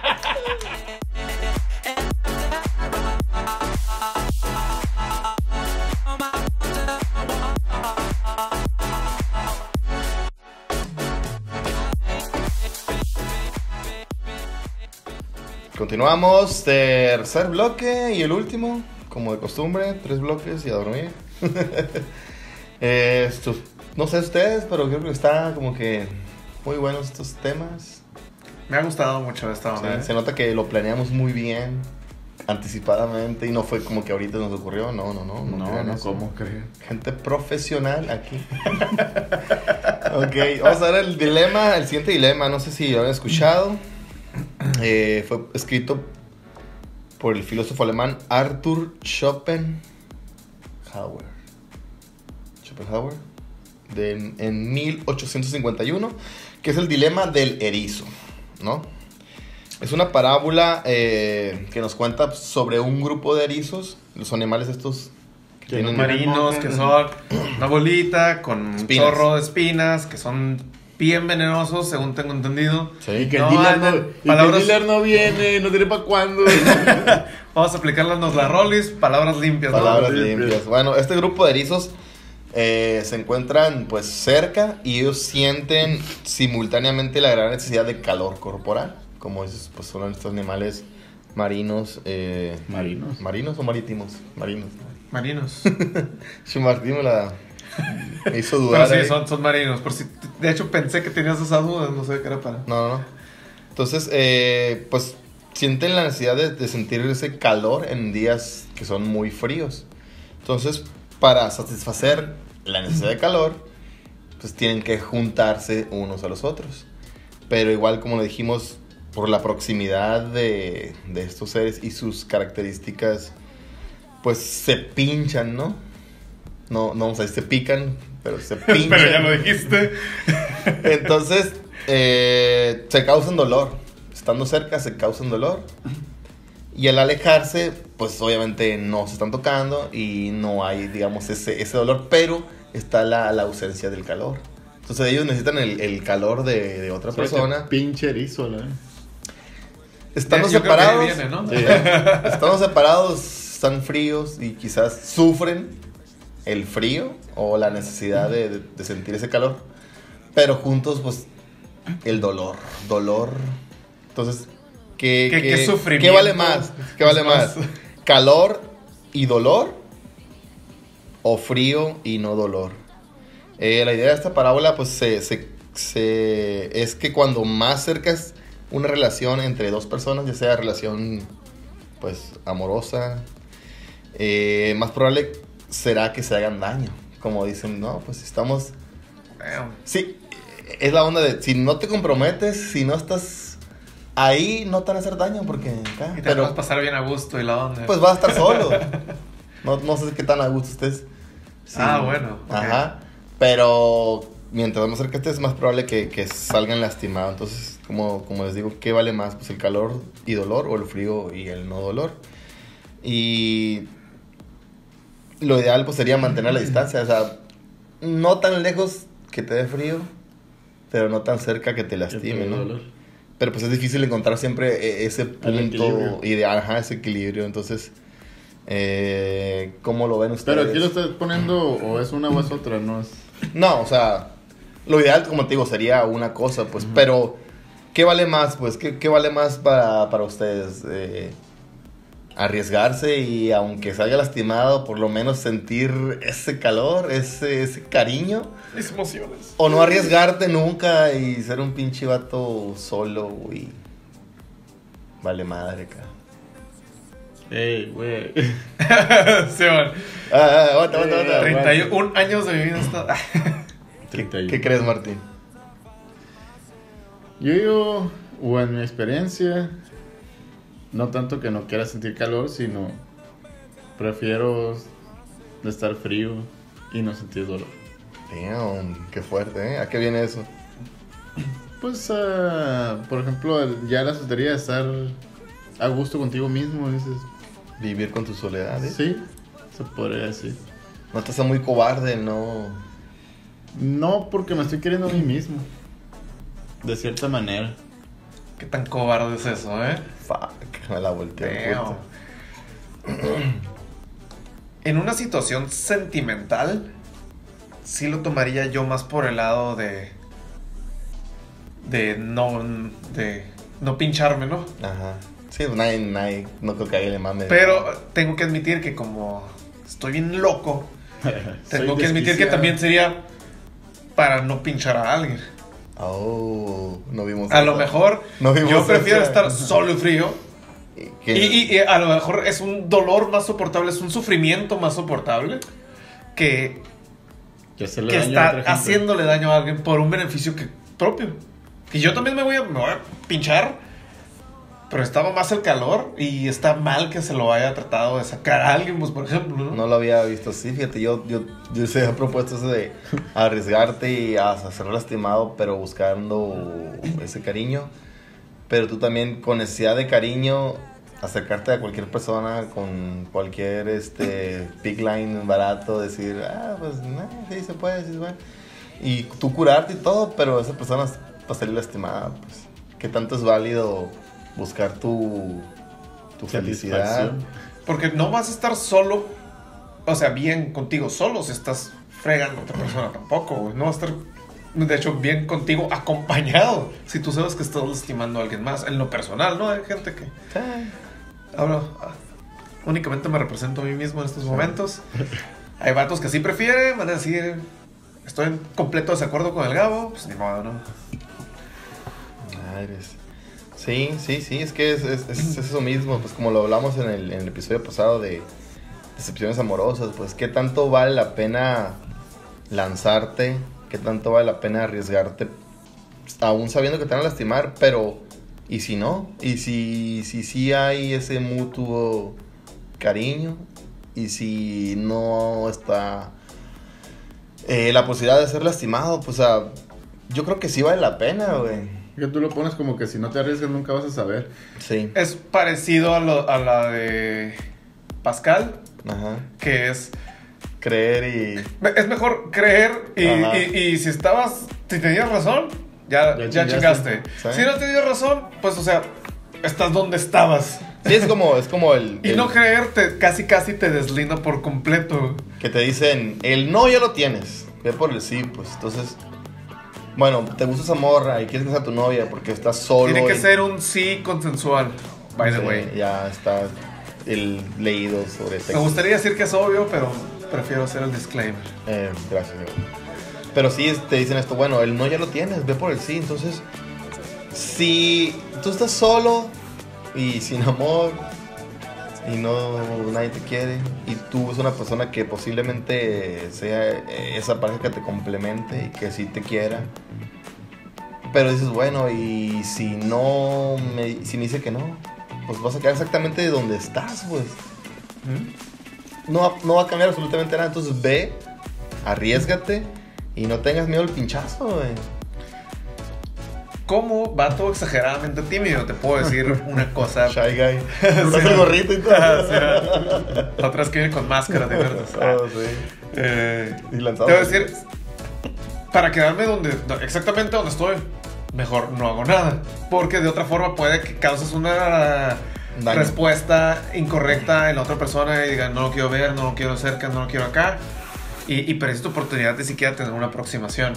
Continuamos, tercer bloque y el último, como de costumbre, tres bloques y a dormir. <laughs> Eh, estos- no sé ustedes, pero creo que está como que muy buenos estos temas. Me ha gustado mucho esta Sí, onda. ¿eh? Se nota que lo planeamos muy bien, anticipadamente, y no fue como que ahorita nos ocurrió. No, no, no. No, No, crean no, eso. ¿cómo creer? Gente profesional aquí. <laughs> ok, vamos a ver el dilema, el siguiente dilema. No sé si lo han escuchado. Eh, fue escrito por el filósofo alemán Arthur Schopenhauer. Schopenhauer. De, en 1851. Que es el dilema del erizo. ¿No? Es una parábola eh, que nos cuenta sobre un grupo de erizos. Los animales estos que Que tienen no Marinos que son una bolita con un chorro de espinas que son bien venenosos, según tengo entendido. Sí. Y que, No, el, dealer no, y que palabras- el dealer no viene, no tiene para cuándo. <laughs> Vamos a aplicarlas los la rolis, palabras limpias. ¿no? Palabras limpias. limpias. Bueno, este grupo de erizos eh, se encuentran pues cerca y ellos sienten simultáneamente la gran necesidad de calor corporal. Como dices, pues son estos animales marinos. eh, Marinos. ¿Marinos o marítimos? Marinos. Marinos. <laughs> Me la <laughs> me hizo Pero dudar. sí, ahí. son, son marinos. Por si, de hecho, pensé que tenías esa duda. No sé qué era para. No, no, no. Entonces, eh, pues sienten la necesidad de, de sentir ese calor en días que son muy fríos. Entonces, para satisfacer la necesidad de calor, pues tienen que juntarse unos a los otros. Pero igual, como lo dijimos, por la proximidad de, de estos seres y sus características, pues se pinchan, ¿no? No, no vamos a decir se pican, pero se pinchan. <laughs> Pero ya lo dijiste. Entonces, eh, se causan dolor. Estando cerca, se causan dolor. Y al alejarse, pues obviamente no se están tocando y no hay, digamos, ese, ese dolor, pero está la, la ausencia del calor. Entonces ellos necesitan el, el calor de, de otra persona. Pinche erizo, la. Estando Yo separados, viene, ¿no? Sí. <laughs> estando separados, están fríos y quizás sufren el frío o la necesidad de, de- de sentir ese calor. Pero juntos, pues, el dolor, dolor. Entonces, ¿qué, ¿Qué- qué sufrimiento? ¿qué vale más? ¿Qué vale más? más. ¿Calor y dolor? ¿O frío y no dolor? Eh, la idea de esta parábola, pues, se, se- se- es que cuando más cerca es una relación entre dos personas, ya sea relación, pues, amorosa, eh, más probable será que se hagan daño. Como dicen, no, pues estamos... Sí, es la onda de, si no te comprometes, si no estás ahí, no te van a hacer daño porque... acá, Y te vas a pasar bien a gusto y la onda. pues vas a estar solo. <laughs> No, no sé qué tan a gusto estés. Sí. Ah, bueno. Ajá. Pero mientras más cerca estés, es más probable que, que salgan lastimados. Entonces, como, como les digo, ¿qué vale más? Pues el calor y dolor o el frío y el no dolor. Y lo ideal pues sería mantener la distancia. O sea, no tan lejos que te dé frío, pero no tan cerca que te lastime, ¿no? dolor. Pero pues es difícil encontrar siempre eh, ese punto ideal, ajá, ese equilibrio. Entonces, eh, ¿cómo lo ven ustedes? Pero aquí lo estás poniendo o es una o es otra, no es. No, o sea, lo ideal, como te digo, sería una cosa, pues, pero ¿qué vale más, pues? ¿Qué, qué vale más para, para ustedes? Eh, arriesgarse y aunque salga lastimado, por lo menos sentir ese calor, ese, ese cariño. Mis emociones. O no arriesgarte nunca y ser un pinche vato solo, güey. Vale madre, acá. Ey, güey. <laughs> sí, man. Ah, ah, aguanta, aguanta, aguanta. Treinta 31 años de mi vida está. <laughs> ¿Qué, 31. qué crees, Martín? Yo digo, o en mi experiencia, no tanto que no quiera sentir calor, sino prefiero estar frío y no sentir dolor. Damn, qué fuerte, ¿eh? ¿A qué viene eso? Pues, ah, por ejemplo, ya la soltería de estar a gusto contigo mismo, dices, Vivir con tu soledad, ¿eh? sí, se podría decir. No te haces muy cobarde, no. No porque me estoy queriendo a mí mismo, de cierta manera. Qué tan cobarde es eso, ¿eh? Fuck, me la volteé. Damn. <clears throat> En una situación sentimental, sí lo tomaría yo más por el lado de. de no. de no pincharme, ¿no? Ajá. Sí, pues nadie, nadie, no creo que a alguien le mame. Pero tengo que admitir que como estoy bien loco, <laughs> tengo que admitir que también sería para no pinchar a alguien. Oh, no vimos A eso. lo mejor No vimos yo prefiero esa. estar solo y frío. <laughs> Y, y- y a lo mejor es un dolor más soportable, es un sufrimiento más soportable que, Que, hacerle que daño a está otra gente. haciéndole daño a alguien por un beneficio que, propio. Que yo también me voy, a, me voy a pinchar, pero estaba más el calor y está mal que se lo haya tratado de sacar a alguien, pues por ejemplo, ¿no? No lo había visto así, fíjate, yo, yo, yo se había propuesto eso de arriesgarte y a ser lastimado, pero buscando ese cariño. Pero tú también con necesidad de cariño, acercarte a cualquier persona con cualquier este pick line barato, decir, ah, pues nah, sí se puede, sí se puede. Y tú curarte y todo, pero esa persona va a salir lastimada, pues. ¿Qué tanto es válido buscar tu, tu felicidad? Porque no vas a estar solo, o sea, bien contigo solo si estás fregando a otra persona tampoco, güey. No va a estar, de hecho, bien contigo acompañado si tú sabes que estás lastimando a alguien más. En lo personal, ¿no? Hay gente que. Ahora, ah, únicamente me represento a mí mismo en estos momentos. <laughs> Hay vatos que sí prefieren, van a decir, estoy en completo desacuerdo con el Gabo, pues ni modo, ¿no? Madres. Sí, sí, sí, es que es, es- es eso mismo, pues como lo hablamos en el, episodio pasado de decepciones amorosas, pues qué tanto vale la pena lanzarte, qué tanto vale la pena arriesgarte, aún sabiendo que te van a lastimar, pero ¿y si no? ¿Y si si, sí hay ese mutuo cariño? ¿Y si no está eh, la posibilidad de ser lastimado? Pues yo creo que sí vale la pena, güey. Que tú lo pones como que si no te arriesgas nunca vas a saber. Sí. Es parecido a, lo- a la de Pascal, Ajá. que es Creer y. Es mejor creer y, y- y si estabas, si tenías razón, ya, Ya ya, chingaste. Sí. Si no tenías razón, pues o sea, estás donde estabas. Sí, es como, es como el. <laughs> Y el- no creer te, casi casi te deslinda por completo. Que te dicen, el no ya lo tienes. Ve por el sí, pues. Entonces. Bueno, te gusta esa morra y quieres que sea tu novia porque estás solo. Tiene que y- ser un sí consensual, by the Sí, way. Ya está el leído sobre Me texto. gustaría decir que es obvio, pero prefiero hacer el disclaimer. Eh, gracias. Pero sí te dicen esto, bueno, el no ya lo tienes, ve por el sí. Entonces, si tú estás solo y sin amor y no nadie te quiere y tú es una persona que posiblemente sea eh, esa pareja que te complemente y que sí te quiera. Pero dices, bueno, y si no me, si me dice que no, pues vas a quedar exactamente donde estás, pues no, va- no va a cambiar absolutamente nada. Entonces ve, arriesgate y no tengas miedo al pinchazo, güey. Como vato exageradamente tímido, te puedo decir una cosa. <laughs> Shy guy. <laughs> Usas el gorrito y todo. O sea, otras que vienen con máscaras de verdes. Oh, sí. Eh, Y lanzado. te voy a decir, para quedarme donde, do- exactamente donde estoy, mejor no hago nada. Porque de otra forma puede que causes una Daño. respuesta incorrecta en la otra persona y digan, no lo quiero ver, no lo quiero cerca, no lo quiero acá. Y, y perdiste tu oportunidad de siquiera tener una aproximación,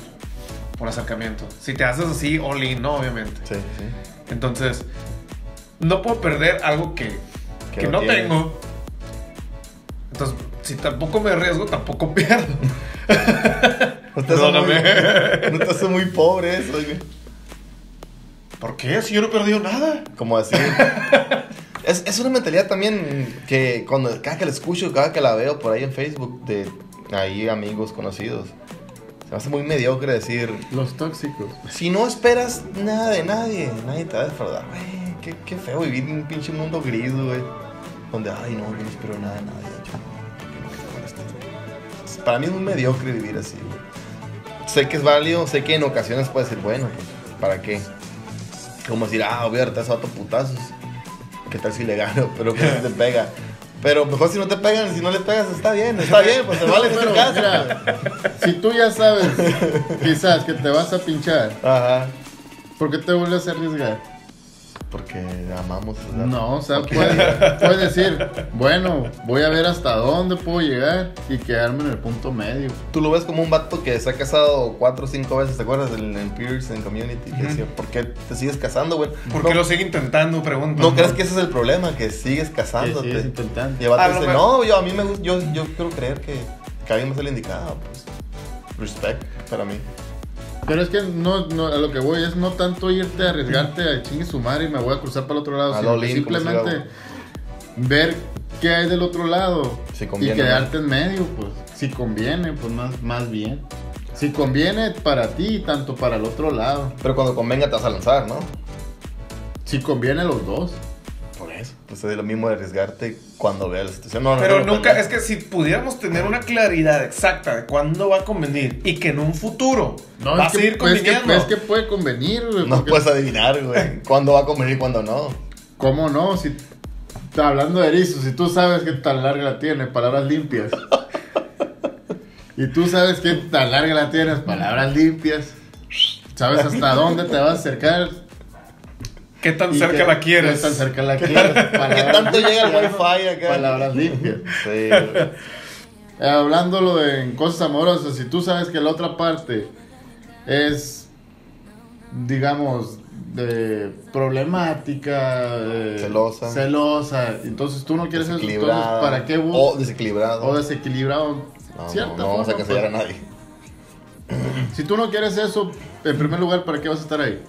un acercamiento. Si te haces así, all in, no, obviamente. Sí, sí. Entonces, no puedo perder algo que, Que que no tienes. tengo. Entonces, si tampoco me arriesgo, tampoco <laughs> pierdo. No te hace muy, Perdóname. no te hace muy pobre eso, güey. ¿Por qué? Si yo no he perdido nada. Como así. <laughs> Es, es una mentalidad también que cuando cada que la escucho, cada que la veo por ahí en Facebook de ahí amigos conocidos, se me hace muy mediocre decir, Los tóxicos. si no esperas nada de nadie, nadie te va a defraudar. Güey, qué, qué feo vivir en un pinche mundo gris, güey. Donde, ay, no, no espero nada de nadie. yo, ¿por qué no quiero esto? Para mí es muy mediocre vivir así, güey. Sé que es válido, sé que en ocasiones puede ser bueno, pues, ¿para qué? Como decir, ah, voy a hartar a putazos. ¿Qué tal si le gano? <laughs> Pero que te pega. Pero mejor si no te pegan, si no le pegas, está bien, está bien, pues te <laughs> vale Pero, mira, si tú ya sabes, quizás que te vas a pinchar, Ajá. ¿por qué te vuelves a arriesgar? Porque amamos. ¿verdad? No, o sea, Ok. puedes <laughs> puede decir, bueno, voy a ver hasta dónde puedo llegar y quedarme en el punto medio. Tú lo ves como un vato que se ha casado cuatro o cinco veces, ¿te acuerdas? En, en Peers, en Community, que decía, ¿por qué te sigues casando, güey? ¿Por no, qué lo sigue intentando? Pregunto. ¿No crees que ese es el problema? Que sigues casándote. Que sigues intentando. Dice, mejor- no, yo, a mí me gusta, yo, yo quiero creer que, que alguien más es el indicado, pues. Respect para mí. Pero es que no, no, a lo que voy es no tanto irte a arriesgarte a chingue su madre y me voy a cruzar para el otro lado, sino simplemente ver qué hay del otro lado Si y quedarte en medio, pues. Si conviene, pues más, más bien. Si conviene para ti tanto para el otro lado. Pero cuando convenga te vas a lanzar, ¿no? Si conviene los dos. Pues es lo mismo de arriesgarte cuando veas la situación. No, Pero no, nunca, no. es que si pudiéramos tener una claridad exacta de cuándo va a convenir y que en un futuro No, va es a que, seguir pues, es que- conviniendo. es que puede convenir, güey. No porque- puedes adivinar, güey. <laughs> Cuándo va a convenir y cuándo no. ¿Cómo no? Si hablando de erizos, si tú sabes que tan larga la tiene, palabras limpias. <laughs> y tú sabes que tan larga la tienes, palabras limpias. Sabes hasta dónde te vas a acercar. ¿Qué tan cerca qué- la <laughs> quieres? qué tan cerca la quieres. ¿Qué tanto llega el wifi acá? Palabras limpias. Sí, hablándolo de en cosas amorosas, si tú sabes que la otra parte es, digamos, de problemática, Celosa. celosa, entonces tú no quieres eso, entonces. ¿para qué O buscas? desequilibrado. O desequilibrado. no, cierta no, no vamos a cancelar a pues. nadie. Si tú no quieres eso, en primer lugar, ¿para qué vas a estar ahí?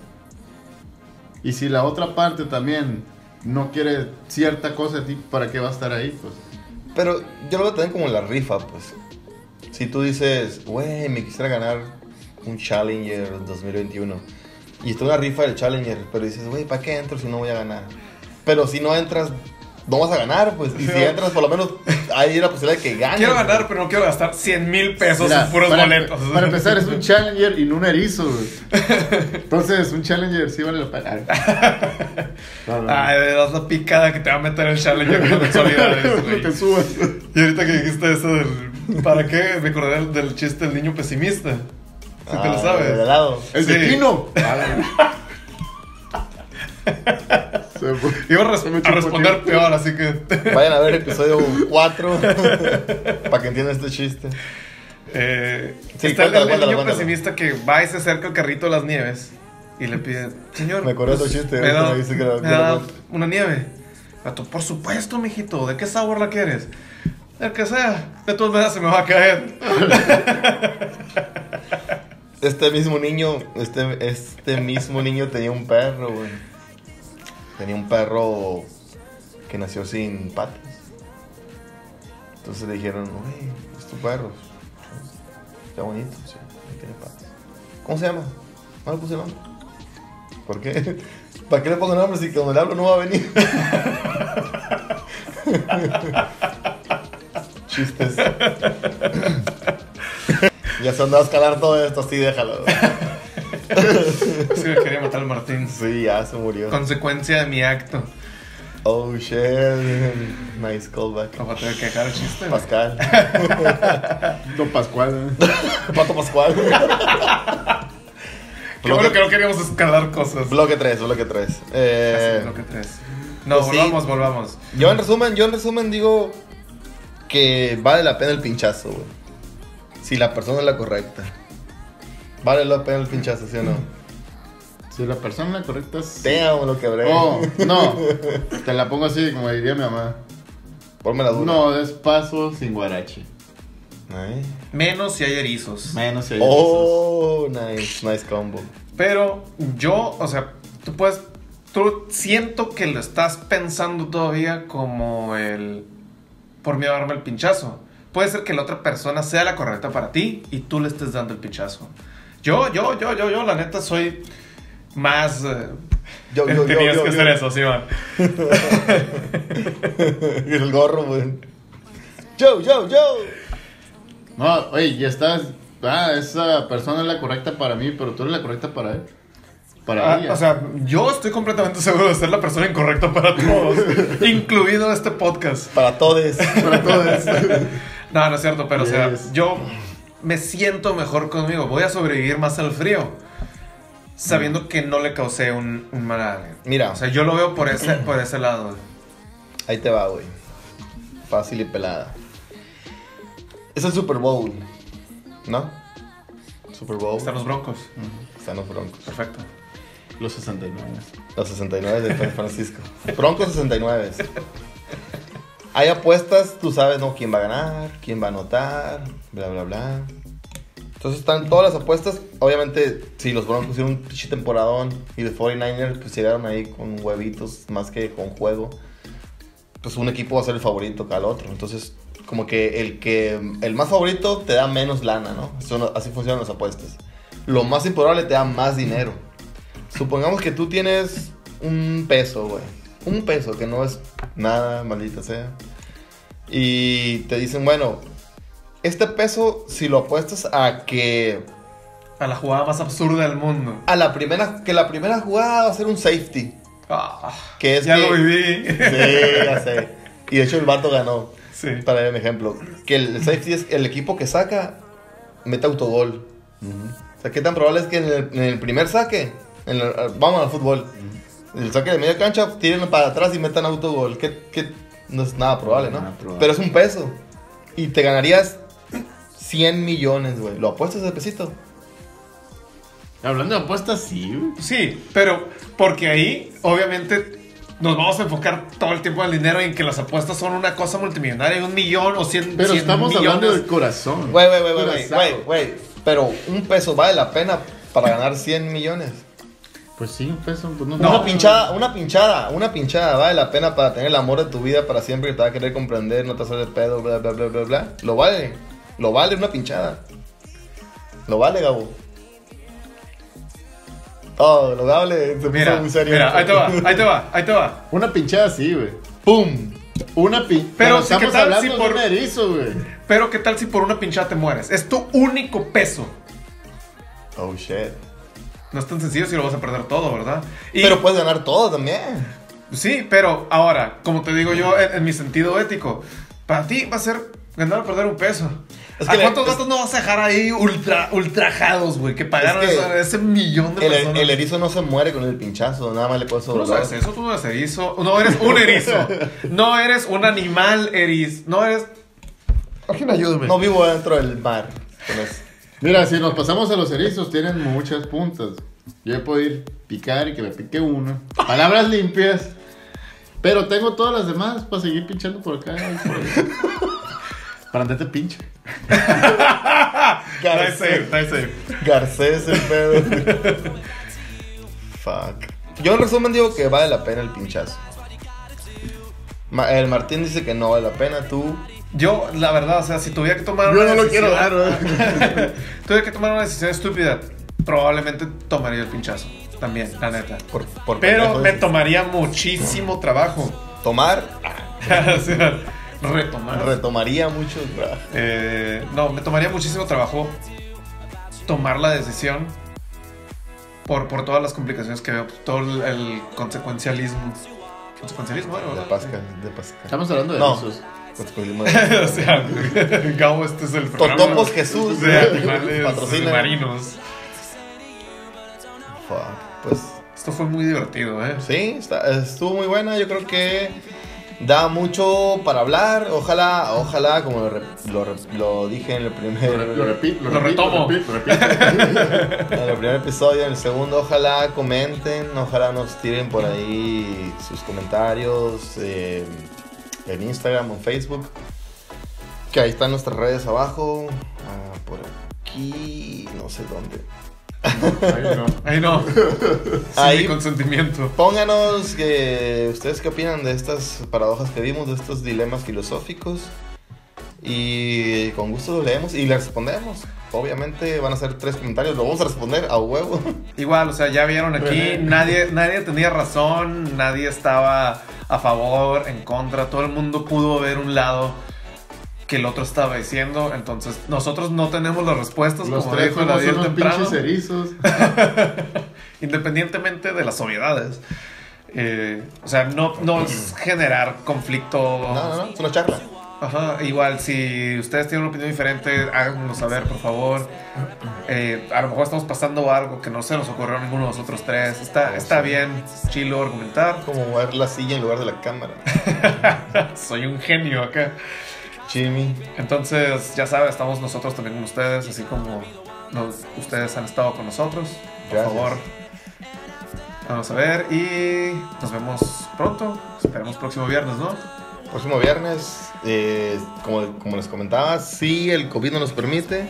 Y si la otra parte también no quiere cierta cosa de ti, ¿para qué va a estar ahí? Pues Pero yo lo veo también como la rifa, pues. Si tú dices, güey, me quisiera ganar un Challenger 2021. Y está una rifa del Challenger, pero dices, güey, ¿para qué entro si no voy a ganar? Pero si no entras, no vas a ganar, pues. Y si entras, por lo menos hay la posibilidad de que ganes. Quiero ganar, pero no quiero gastar 100 mil pesos Mira, en puros para, boletos. Para empezar, es un Challenger y no un erizo. güey. <laughs> Entonces, un Challenger sí vale la pena. No, no, Ay, de la picada que te va a meter el Challenger con <laughs> mensualidades, güey. te subas. Y ahorita que dijiste eso del. ¿Para qué? Me acordé del, del chiste del niño pesimista. Si te lo Ah, sabes. de lado. El de Sí. Pino. Se fue. <laughs> Iba a, res- a responder peor, así que. Vayan a ver el episodio 4 <laughs> para que entiendan este chiste. Eh, Sí, está el- cuéntalo, el, cuéntalo, niño cuéntalo. pesimista que va y se acerca al carrito de las nieves y le pide, señor. Me de pues, chiste, Me da, me dice que lo- me da una nieve. Gato, por supuesto, mijito. ¿De qué sabor la quieres? El que sea. De todas maneras se me va a caer. <laughs> Este mismo niño, este, este mismo niño tenía un perro, güey. Tenía un perro que nació sin patas. Entonces le dijeron, güey, es tu perro. Está bonito, sí, no tiene patas. ¿Cómo se llama? No le puse nombre. ¿Por qué? <laughs> ¿Para qué le pongo nombre si cuando le hablo no va a venir? <laughs> Chistes. <laughs> ya se andaba a escalar todo esto, así déjalo. Sí, me quería matar al Martín. Sí, ya se murió. Consecuencia de mi acto. Oh shit. Nice callback. No va a tener que dejar el chiste. Pascal. <laughs> Don Pascual. ¿eh? <laughs> Pato Pascual. Qué bueno que no queríamos escalar cosas. Bloque 3, bloque 3. Así, Eh, lo que tres. No, pues sí. volvamos, volvamos. yo en resumen, yo en resumen digo que vale la pena el pinchazo, güey. Si la persona es la correcta. Vale la pena el pinchazo, ¿sí o no? <laughs> Si la persona correcta es. Te amo lo que habré. Oh, no. <laughs> Te la pongo así, como diría mi mamá. Ponme la duda. No, despacio sin guarache. Ay. Menos si hay erizos. Menos si hay Oh, nice, nice combo. Pero yo, o sea, tú puedes. Tú siento que lo estás pensando todavía como el. Por miedo a darme el pinchazo. Puede ser que la otra persona sea la correcta para ti y tú le estés dando el pinchazo. Yo, yo, yo, yo, yo, la neta soy más. eh, Yo, yo, <laughs> yo, tenías yo, que yo. hacer eso, sí, man. Y <laughs> el gorro, güey. Yo, yo, yo. No, oye, ya estás. Ah, esa persona es la correcta para mí, pero tú eres la correcta para él. Para Ah, ella. o sea, yo estoy completamente seguro de ser la persona incorrecta para todos, <laughs> incluido este podcast. Para todos. para todos. No, no es cierto, pero o sea, yo me siento mejor conmigo. Voy a sobrevivir más al frío. Sabiendo que no le causé un, un mal a alguien. Mira. O sea, yo lo veo por ese, <clears throat> por ese lado. Ahí te va, güey. Fácil y pelada. Es el Super Bowl. ¿No? Super Bowl. Están los broncos. Están los Broncos. Perfecto. Los 69. Los 69 de San Francisco. Broncos 69. Hay apuestas, tú sabes, ¿no? ¿Quién va a ganar? ¿Quién va a anotar? Bla, bla, bla. Entonces están todas las apuestas. Obviamente, si los Broncos hicieron un pinche temporadón y los 49ers pues llegaron ahí con huevitos más que con juego, pues un equipo va a ser el favorito que al otro. Entonces, como que el que el más favorito te da menos lana, no- así funcionan las apuestas. Lo más improbable te da más dinero. Supongamos que tú tienes un peso, güey. Un peso, que no es nada, maldita sea. Y te dicen, bueno, este peso, si lo apuestas a que A la jugada más absurda del mundo. a la primera, que la primera jugada va a ser un safety. Ah, Que es ya que- lo viví. Sí, ya sé. Y de hecho el vato ganó. Sí. Para dar un ejemplo. Que el safety es el equipo que saca, mete autogol. O sea, ¿qué tan probable es que en el, en el primer saque, en el- vamos al fútbol, el saque de media cancha, tiren para atrás y metan autogol? Que, que no es nada probable, ¿no? Nada probable. Pero es un peso. y te ganarías 100 millones, güey. ¿Lo apuestas de pesito? Hablando de apuestas, sí, güey. Sí, pero porque ahí, obviamente, nos vamos a enfocar todo el tiempo en el dinero y en que las apuestas son una cosa multimillonaria, un millón o cien, Pero 100 estamos millones. hablando del corazón. Güey, güey, güey, güey, güey, Corazón. güey, güey. Pero un peso vale la pena para ganar 100 millones. Pues sí, un peso. Pues no, Una pinchada, una pinchada, una pinchada vale la pena para tener el amor de tu vida para siempre que te va a querer comprender, no te hacer de pedo, bla, bla, bla, bla, bla. Lo vale. Lo vale una pinchada. Lo vale, Gabo. Oh, lo vale. Se Mira, puso muy serio. mira, ahí te va, ahí te va, ahí te va. Una pinchada, sí, güey. ¡Pum! Una pinchada. Pero Pero, ¿qué tal hablando si de por- un erizo, güey. Pero qué tal si por una pinchada te mueres? Es tu único peso. Oh, shit. No es tan sencillo si lo vas a perder todo, ¿verdad? Y- Pero puedes ganar todo también. Sí, pero ahora, como te digo yo, en, en mi sentido ético, para ti va a ser ganar o perder un peso. Es ¿A que le- cuántos gatos no vas a dejar ahí ultra, ultrajados, güey? Que pagaron Es que esa- ese millón de El, personas. el erizo no se muere con el pinchazo, nada más le puedes Tú no dolor. sabes eso, tú no eres erizo. No eres un erizo. No eres un animal erizo. No eres. Alguien ayúdame. No vivo dentro del mar. Mira, si nos pasamos a los erizos, tienen muchas puntas. Yo podido ir picar y que me pique una. Palabras limpias. Pero tengo todas las demás para seguir pinchando por acá y por allá. <laughs> Para andarte pinche. Nice save, nice. Garcés el pedo. <laughs> Fuck. Yo en resumen digo que vale la pena el pinchazo. Ma- el Martín dice que no vale la pena, tú. Yo, la verdad, o sea, si tuviera que tomar Yo una no lo decisión- quiero dar, ¿verdad? <laughs> tuviera que tomar una decisión estúpida, probablemente tomaría el pinchazo. También, la neta. Por, por Pero me tomaría muchísimo trabajo. Tomar, <laughs> retomar. retomaría mucho. Eh, no, me tomaría muchísimo trabajo tomar la decisión por, por todas las complicaciones que veo, todo el, el consecuencialismo. ¿Consecuencialismo? era, De? Pascal, de Pascal. Estamos hablando de No. <laughs> de- o sea, Gabo, este es el programa Totopos Jesús. de animales Patrocina. marinos. Fuck. Pues Esto fue muy divertido, ¿eh? sí, está- estuvo muy buena. Yo creo que da mucho para hablar. Ojalá, ojalá, como lo, re- lo re- lo dije en el primer. Lo, lo repito, lo, Lo repito, retomo. Lo repito, lo repito. <laughs> En el primer episodio, en el segundo, ojalá comenten, ojalá nos tiren por ahí sus comentarios eh, en Instagram o en Facebook. Que ahí están nuestras redes abajo. ah, por aquí, no sé dónde. Ay, no. Ahí no. Sin Ahí- mi consentimiento. Pónganos que ustedes qué opinan de estas paradojas que vimos, de estos dilemas filosóficos. Y con gusto los leemos y les respondemos. Obviamente van a ser tres comentarios, lo vamos a responder a huevo. <laughs> Igual, o sea, ya vieron aquí, <laughs> nadie, nadie tenía razón, nadie estaba a favor, en contra, todo el mundo pudo ver un lado que el otro estaba diciendo, entonces nosotros no tenemos las respuestas, Los como tres dijo el somos unos temprano, pinches erizos. <laughs> independientemente de las obviedades. Eh, o sea, no, no es generar conflicto. No, no, no, es una charla. Ajá, igual, si ustedes tienen una opinión diferente, háganos saber, por favor. Eh, a lo mejor estamos pasando algo que no se nos ocurrió a ninguno de nosotros tres. Está, está bien, chilo, argumentar. Como mover la silla en lugar de la cámara. <laughs> Soy un genio acá. Jimmy. Entonces, ya saben, estamos nosotros también con ustedes, así como nos- ustedes han estado con nosotros. Por Gracias. favor, vamos a ver y nos vemos pronto. Esperemos próximo viernes, ¿no? Próximo viernes, eh, como, como les comentaba, si el COVID no nos permite.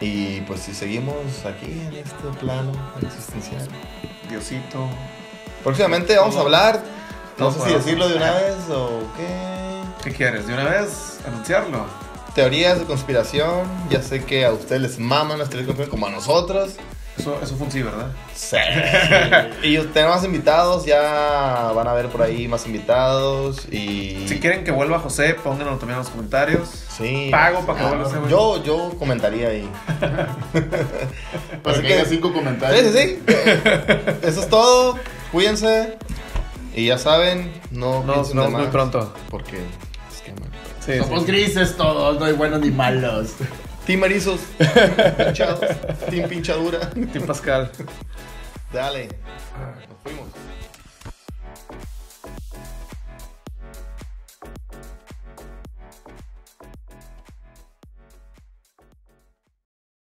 Y pues si seguimos aquí en este plano existencial. Diosito. Próximamente vamos a hablar, no sé si decirlo de una vez o qué. ¿Qué quieres? ¿De una vez anunciarlo? Teorías de conspiración. Ya sé que a ustedes les maman las teorías de conspiración como a nosotros. Eso, eso fue un sí, ¿verdad? Sí. <laughs> y tenemos más invitados, ya van a ver por ahí más invitados. Y. Si quieren que vuelva José, pónganlo también en los comentarios. Sí. Pago para que Ah, vuelva güey. Yo, yo comentaría ahí. <laughs> Para que haya cinco Sí, comentarios. sí, sí. <laughs> Eso es todo. Cuídense. Y ya saben, no de vemos muy pronto. Porque es que. Sí, Somos grises todos, no hay buenos ni malos. <laughs> Team erizos. Pinchados. Team <laughs> pinchadura. Tim Pascal. Dale. Nos fuimos.